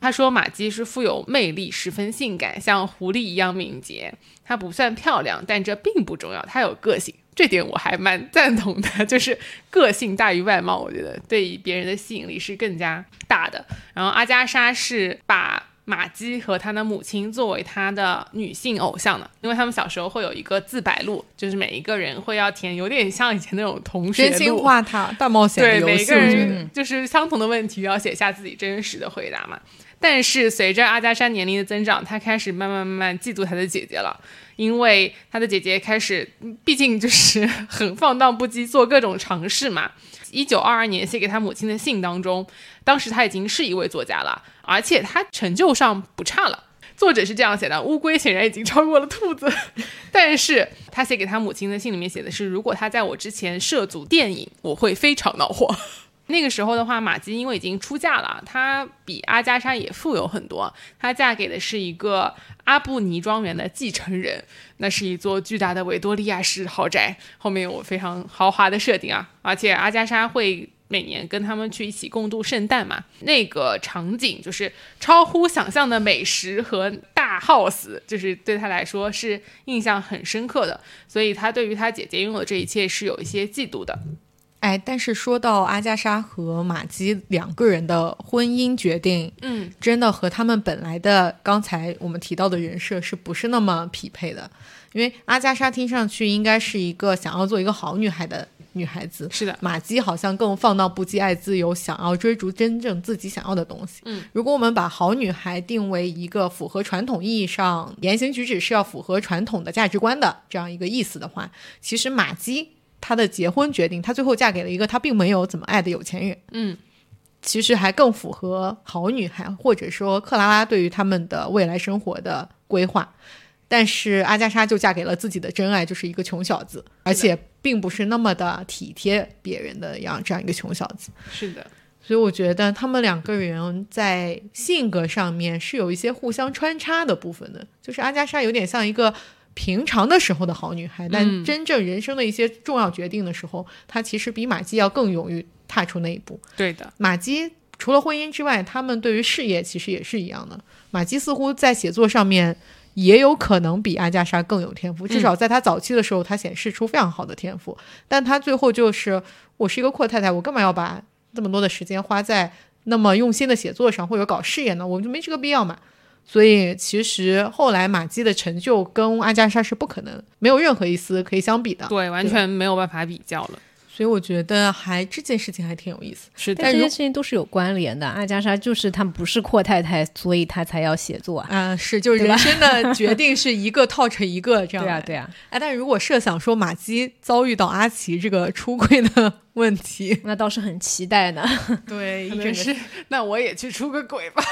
他说玛姬是富有魅力，十分性感，像狐狸一样敏捷。她不算漂亮，但这并不重要。她有个性。这点我还蛮赞同的，就是个性大于外貌，我觉得对别人的吸引力是更加大的。然后阿加莎是把玛姬和他的母亲作为他的女性偶像的，因为他们小时候会有一个自白录，就是每一个人会要填，有点像以前那种同学
真心话大大冒险
对，每一个人就是相同的问题要写下自己真实的回答嘛。但是随着阿加莎年龄的增长，她开始慢慢慢慢嫉妒她的姐姐了。因为他的姐姐开始，毕竟就是很放荡不羁，做各种尝试嘛。一九二二年写给他母亲的信当中，当时他已经是一位作家了，而且他成就上不差了。作者是这样写的：乌龟显然已经超过了兔子，但是他写给他母亲的信里面写的是，如果他在我之前涉足电影，我会非常恼火。那个时候的话，玛姬因为已经出嫁了，她比阿加莎也富有很多。她嫁给的是一个阿布尼庄园的继承人，那是一座巨大的维多利亚式豪宅，后面有非常豪华的设定啊。而且阿加莎会每年跟他们去一起共度圣诞嘛，那个场景就是超乎想象的美食和大 house，就是对他来说是印象很深刻的。所以他对于他姐姐拥有这一切是有一些嫉妒的。
哎，但是说到阿加莎和玛姬两个人的婚姻决定，
嗯，
真的和他们本来的刚才我们提到的人设是不是那么匹配的？因为阿加莎听上去应该是一个想要做一个好女孩的女孩子，
是的。
玛姬好像更放荡不羁、爱自由，想要追逐真正自己想要的东西。
嗯，
如果我们把好女孩定为一个符合传统意义上言行举止是要符合传统的价值观的这样一个意思的话，其实玛姬。她的结婚决定，她最后嫁给了一个她并没有怎么爱的有钱人。
嗯，
其实还更符合好女孩或者说克拉拉对于他们的未来生活的规划。但是阿加莎就嫁给了自己的真爱，就是一个穷小子，而且并不是那么的体贴别人的样这样一个穷小子。
是的，
所以我觉得他们两个人在性格上面是有一些互相穿插的部分的，就是阿加莎有点像一个。平常的时候的好女孩，但真正人生的一些重要决定的时候，她其实比玛姬要更勇于踏出那一步。
对的，
玛姬除了婚姻之外，他们对于事业其实也是一样的。玛姬似乎在写作上面也有可能比阿加莎更有天赋，至少在她早期的时候，她显示出非常好的天赋。但她最后就是，我是一个阔太太，我干嘛要把这么多的时间花在那么用心的写作上或者搞事业呢？我就没这个必要嘛。所以其实后来马基的成就跟阿加莎是不可能没有任何一丝可以相比的。
对，完全没有办法比较了。
所以我觉得还这件事情还挺有意思。
是的，
但这些事情都是有关联的。阿加莎就是她不是阔太太，所以她才要写作啊。
啊，是，就是人生的决定是一个套成一个这样。
对啊，对啊。
哎，但如果设想说马姬遭遇到阿奇这个出轨的 问题，
那倒是很期待呢。
对，
可能是那我也去出个轨吧。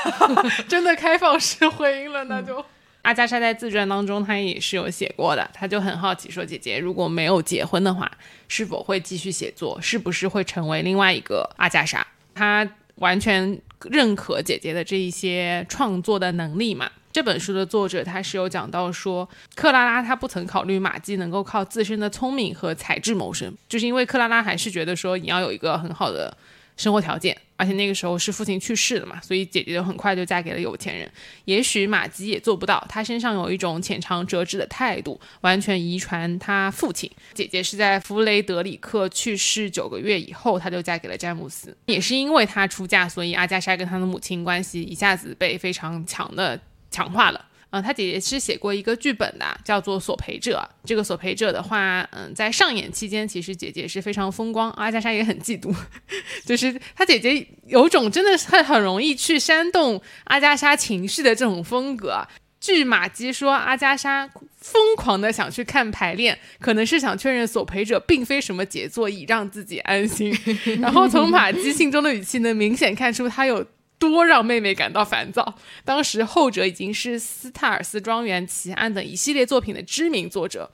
真的开放式婚姻了，那就。阿加莎在自传当中，她也是有写过的，她就很好奇说：“姐姐如果没有结婚的话，是否会继续写作？是不是会成为另外一个阿加莎？”她完全认可姐姐的这一些创作的能力嘛。这本书的作者他是有讲到说，克拉拉她不曾考虑玛姬能够靠自身的聪明和才智谋生，就是因为克拉拉还是觉得说你要有一个很好的。生活条件，而且那个时候是父亲去世了嘛，所以姐姐就很快就嫁给了有钱人。也许玛吉也做不到，她身上有一种浅尝辄止的态度，完全遗传她父亲。姐姐是在弗雷德里克去世九个月以后，她就嫁给了詹姆斯。也是因为她出嫁，所以阿加莎跟她的母亲关系一下子被非常强的强化了。嗯，他姐姐是写过一个剧本的，叫做《索赔者》。这个索赔者的话，嗯，在上演期间，其实姐姐是非常风光，阿加莎也很嫉妒，就是他姐姐有种真的是很容易去煽动阿加莎情绪的这种风格。据马基说，阿加莎疯狂的想去看排练，可能是想确认索赔者并非什么杰作，以让自己安心。然后从马基信中的语气能明显看出他有。多让妹妹感到烦躁。当时后者已经是斯泰尔斯庄园奇案等一系列作品的知名作者，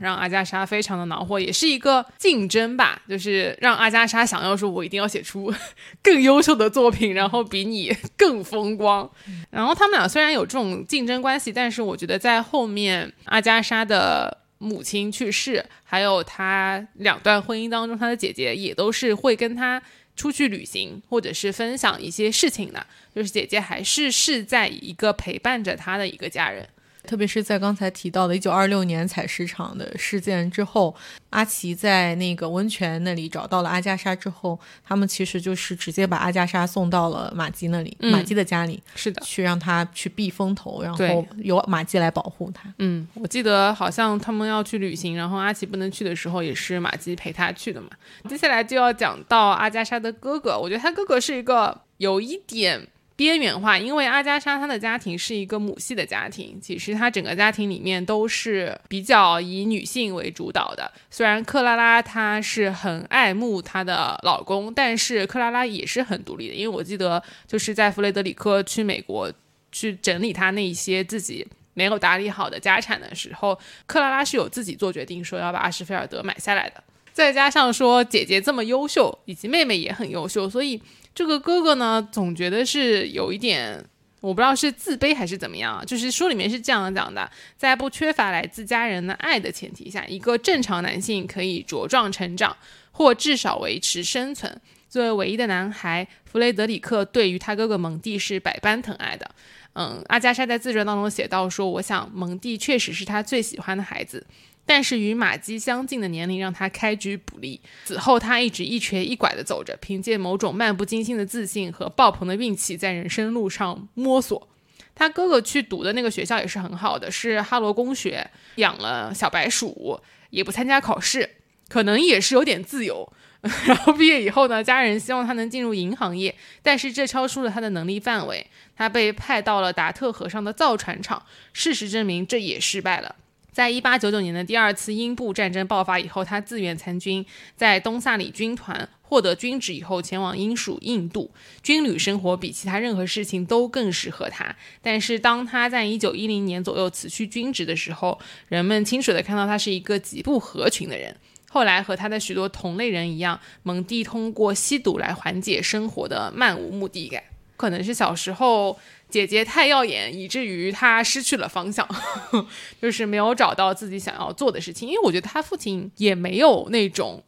让阿加莎非常的恼火，也是一个竞争吧，就是让阿加莎想要说，我一定要写出更优秀的作品，然后比你更风光。然后他们俩虽然有这种竞争关系，但是我觉得在后面阿加莎的母亲去世，还有她两段婚姻当中，她的姐姐也都是会跟她。出去旅行，或者是分享一些事情呢，就是姐姐还是是在一个陪伴着她的一个家人。
特别是在刚才提到的1926年采石场的事件之后，阿奇在那个温泉那里找到了阿加莎之后，他们其实就是直接把阿加莎送到了马基那里，马基的家里，
是的，
去让他去避风头，然后由马基来保护他。
嗯，我记得好像他们要去旅行，然后阿奇不能去的时候，也是马基陪他去的嘛。接下来就要讲到阿加莎的哥哥，我觉得他哥哥是一个有一点。边缘化，因为阿加莎她的家庭是一个母系的家庭，其实她整个家庭里面都是比较以女性为主导的。虽然克拉拉她是很爱慕她的老公，但是克拉拉也是很独立的。因为我记得就是在弗雷德里克去美国去整理他那些自己没有打理好的家产的时候，克拉拉是有自己做决定说要把阿什菲尔德买下来的。再加上说姐姐这么优秀，以及妹妹也很优秀，所以。这个哥哥呢，总觉得是有一点，我不知道是自卑还是怎么样啊。就是书里面是这样讲的：在不缺乏来自家人的爱的前提下，一个正常男性可以茁壮成长，或至少维持生存。作为唯一的男孩，弗雷德里克对于他哥哥蒙蒂是百般疼爱的。嗯，阿加莎在自传当中写到说：“我想蒙蒂确实是他最喜欢的孩子。”但是与马基相近的年龄让他开局不利。此后，他一直一瘸一拐地走着，凭借某种漫不经心的自信和爆棚的运气，在人生路上摸索。他哥哥去读的那个学校也是很好的，是哈罗公学，养了小白鼠，也不参加考试，可能也是有点自由。然后毕业以后呢，家人希望他能进入银行业，但是这超出了他的能力范围。他被派到了达特河上的造船厂，事实证明这也失败了。在一八九九年的第二次英布战争爆发以后，他自愿参军，在东萨里军团获得军职以后，前往英属印度。军旅生活比其他任何事情都更适合他。但是，当他在一九一零年左右辞去军职的时候，人们清楚地看到他是一个极不合群的人。后来，和他的许多同类人一样，蒙蒂通过吸毒来缓解生活的漫无目的感。可能是小时候。姐姐太耀眼，以至于她失去了方向，就是没有找到自己想要做的事情。因为我觉得她父亲也没有那种。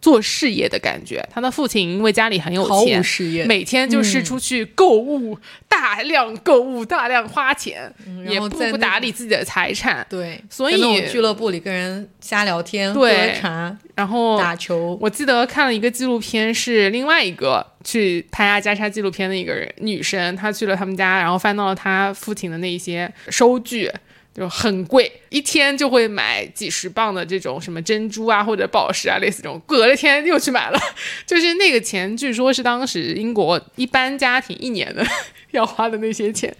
做事业的感觉，他的父亲因为家里很有钱，每天就是出去购物，大量购物，大量花钱，也不不打理自己的财产。
对，
所以
俱乐部里跟人瞎聊天，
喝
茶，
然后
打球。
我记得看了一个纪录片，是另外一个去拍阿加莎纪录片的一个人女生，她去了他们家，然后翻到了她父亲的那一些收据。就很贵，一天就会买几十磅的这种什么珍珠啊或者宝石啊，类似这种，隔了天又去买了，就是那个钱，据说是当时英国一般家庭一年的要花的那些钱，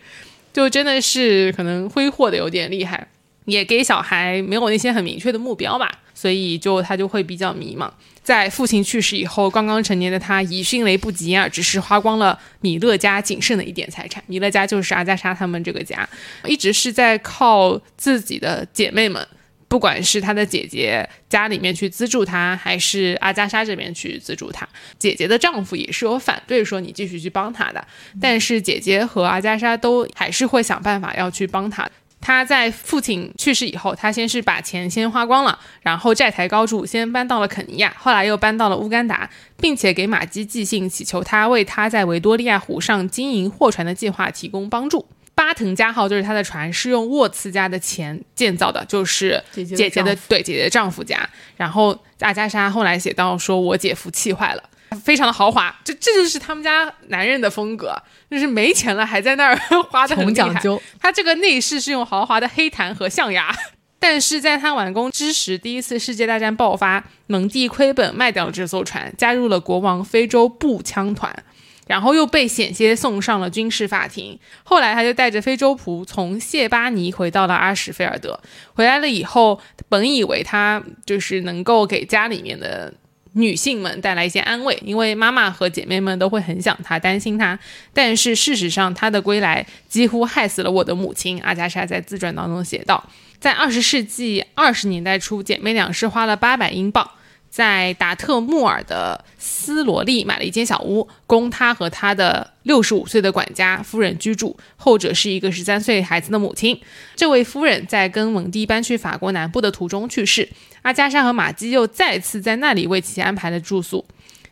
就真的是可能挥霍的有点厉害，也给小孩没有那些很明确的目标吧，所以就他就会比较迷茫。在父亲去世以后，刚刚成年的他以迅雷不及掩耳之势花光了米勒家仅剩的一点财产。米勒家就是阿加莎他们这个家，一直是在靠自己的姐妹们，不管是他的姐姐家里面去资助他，还是阿加莎这边去资助他。姐姐的丈夫也是有反对说你继续去帮他的，但是姐姐和阿加莎都还是会想办法要去帮他。他在父亲去世以后，他先是把钱先花光了，然后债台高筑，先搬到了肯尼亚，后来又搬到了乌干达，并且给马基寄信，祈求他为他在维多利亚湖上经营货船的计划提供帮助。巴腾加号就是他的船，是用沃茨家的钱建造的，就是姐姐的对姐姐的丈夫家。然后阿加莎后来写到说：“我姐夫气坏了。”非常的豪华，这这就是他们家男人的风格，就是没钱了还在那儿 花的很
讲究。
他这个内饰是用豪华的黑檀和象牙，但是在他完工之时，第一次世界大战爆发，蒙蒂亏本卖掉了这艘船，加入了国王非洲步枪团，然后又被险些送上了军事法庭。后来他就带着非洲仆从谢巴尼回到了阿什菲尔德，回来了以后，本以为他就是能够给家里面的。女性们带来一些安慰，因为妈妈和姐妹们都会很想她，担心她。但是事实上，她的归来几乎害死了我的母亲。阿加莎在自传当中写道，在二十世纪二十年代初，姐妹俩是花了八百英镑。在达特穆尔的斯罗利买了一间小屋，供他和他的六十五岁的管家夫人居住。后者是一个十三岁孩子的母亲。这位夫人在跟蒙蒂搬去法国南部的途中去世。阿加莎和玛姬又再次在那里为其安排了住宿。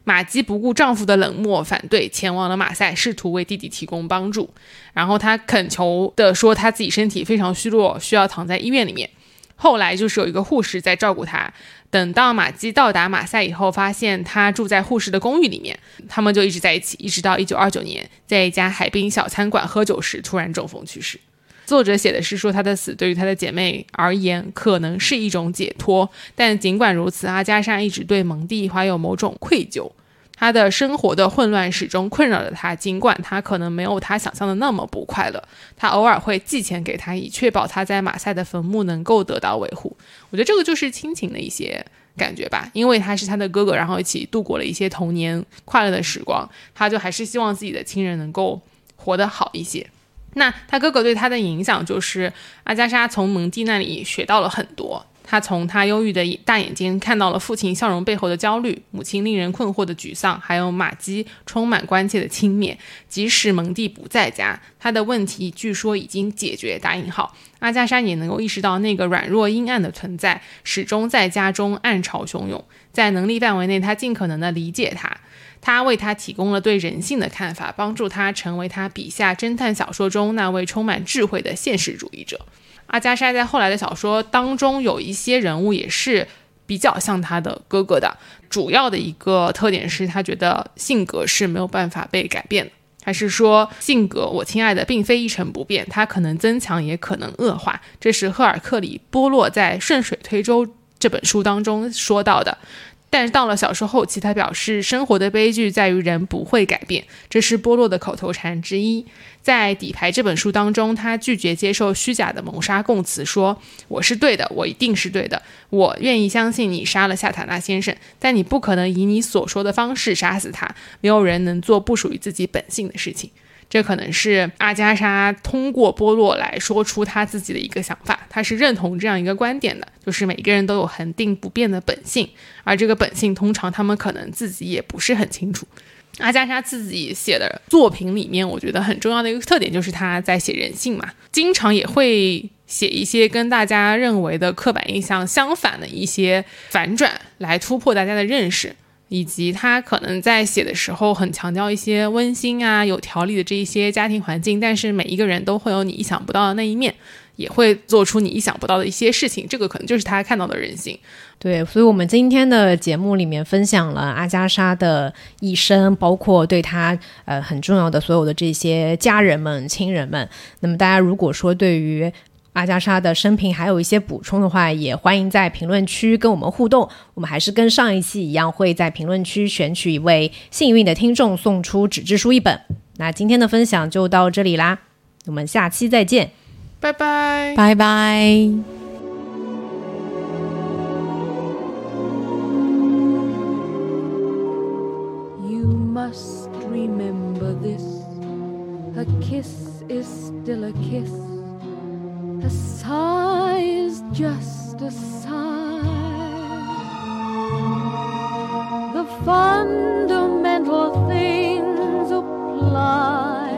玛姬不顾丈夫的冷漠反对，前往了马赛，试图为弟弟提供帮助。然后她恳求的说，她自己身体非常虚弱，需要躺在医院里面。后来就是有一个护士在照顾她。等到马基到达马赛以后，发现他住在护士的公寓里面，他们就一直在一起，一直到一九二九年，在一家海滨小餐馆喝酒时突然中风去世。作者写的是说他的死对于他的姐妹而言可能是一种解脱，但尽管如此，阿加莎一直对蒙蒂怀有某种愧疚。他的生活的混乱始终困扰着他，尽管他可能没有他想象的那么不快乐。他偶尔会寄钱给他，以确保他在马赛的坟墓能够得到维护。我觉得这个就是亲情的一些感觉吧，因为他是他的哥哥，然后一起度过了一些童年快乐的时光，他就还是希望自己的亲人能够活得好一些。那他哥哥对他的影响就是阿加莎从蒙蒂那里学到了很多。他从他忧郁的大眼睛看到了父亲笑容背后的焦虑，母亲令人困惑的沮丧，还有马基充满关切的轻蔑。即使蒙蒂不在家，他的问题据说已经解决。打引号，阿加莎也能够意识到那个软弱阴暗的存在始终在家中暗潮汹涌。在能力范围内，他尽可能的理解他。他为他提供了对人性的看法，帮助他成为他笔下侦探小说中那位充满智慧的现实主义者。阿加莎在后来的小说当中有一些人物也是比较像他的哥哥的，主要的一个特点是他觉得性格是没有办法被改变的，还是说性格，我亲爱的，并非一成不变，它可能增强，也可能恶化。这是赫尔克里·波洛在《顺水推舟》这本书当中说到的。但是到了小说后期，他表示生活的悲剧在于人不会改变，这是波洛的口头禅之一。在《底牌》这本书当中，他拒绝接受虚假的谋杀供词，说：“我是对的，我一定是对的，我愿意相信你杀了夏塔纳先生，但你不可能以你所说的方式杀死他。没有人能做不属于自己本性的事情。”这可能是阿加莎通过波洛来说出他自己的一个想法，他是认同这样一个观点的，就是每个人都有恒定不变的本性，而这个本性通常他们可能自己也不是很清楚。阿加莎自己写的作品里面，我觉得很重要的一个特点就是他在写人性嘛，经常也会写一些跟大家认为的刻板印象相反的一些反转，来突破大家的认识。以及他可能在写的时候很强调一些温馨啊、有条理的这一些家庭环境，但是每一个人都会有你意想不到的那一面。也会做出你意想不到的一些事情。这个可能就是他看到的人性。
对，所以，我们今天的节目里面分享了阿加莎的一生，包括对她呃很重要的所有的这些家人们、亲人们。那么，大家如果说对于阿加莎的生平还有一些补充的话，也欢迎在评论区跟我们互动。我们还是跟上一期一样，会在评论区选取一位幸运的听众，送出纸质书一本。那今天的分享就到这里啦，我们下期再见，
拜拜，
拜拜。
must remember this. A kiss is still a kiss. A sigh is just a sigh. The fundamental things apply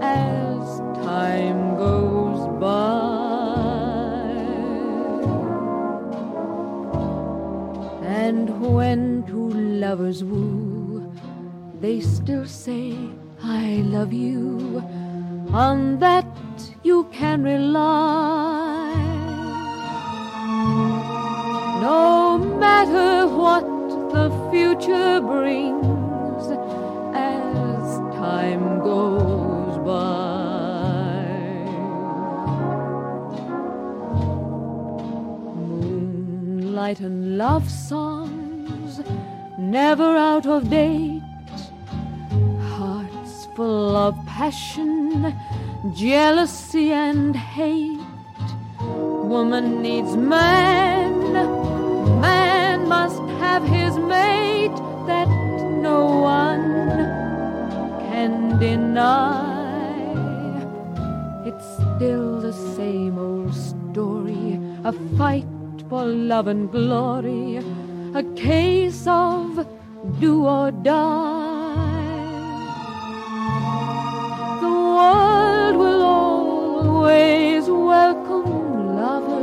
as time goes by. And when two lovers woo, they still say, I love you. On that you can rely. No matter what the future brings as time goes by. Moonlight and love songs, never out of date Hearts full of passion, jealousy, and hate. Woman needs man, man must have his mate that no one can deny. It's still the same old story a fight for love and glory, a case of do or die. world will always welcome lovers.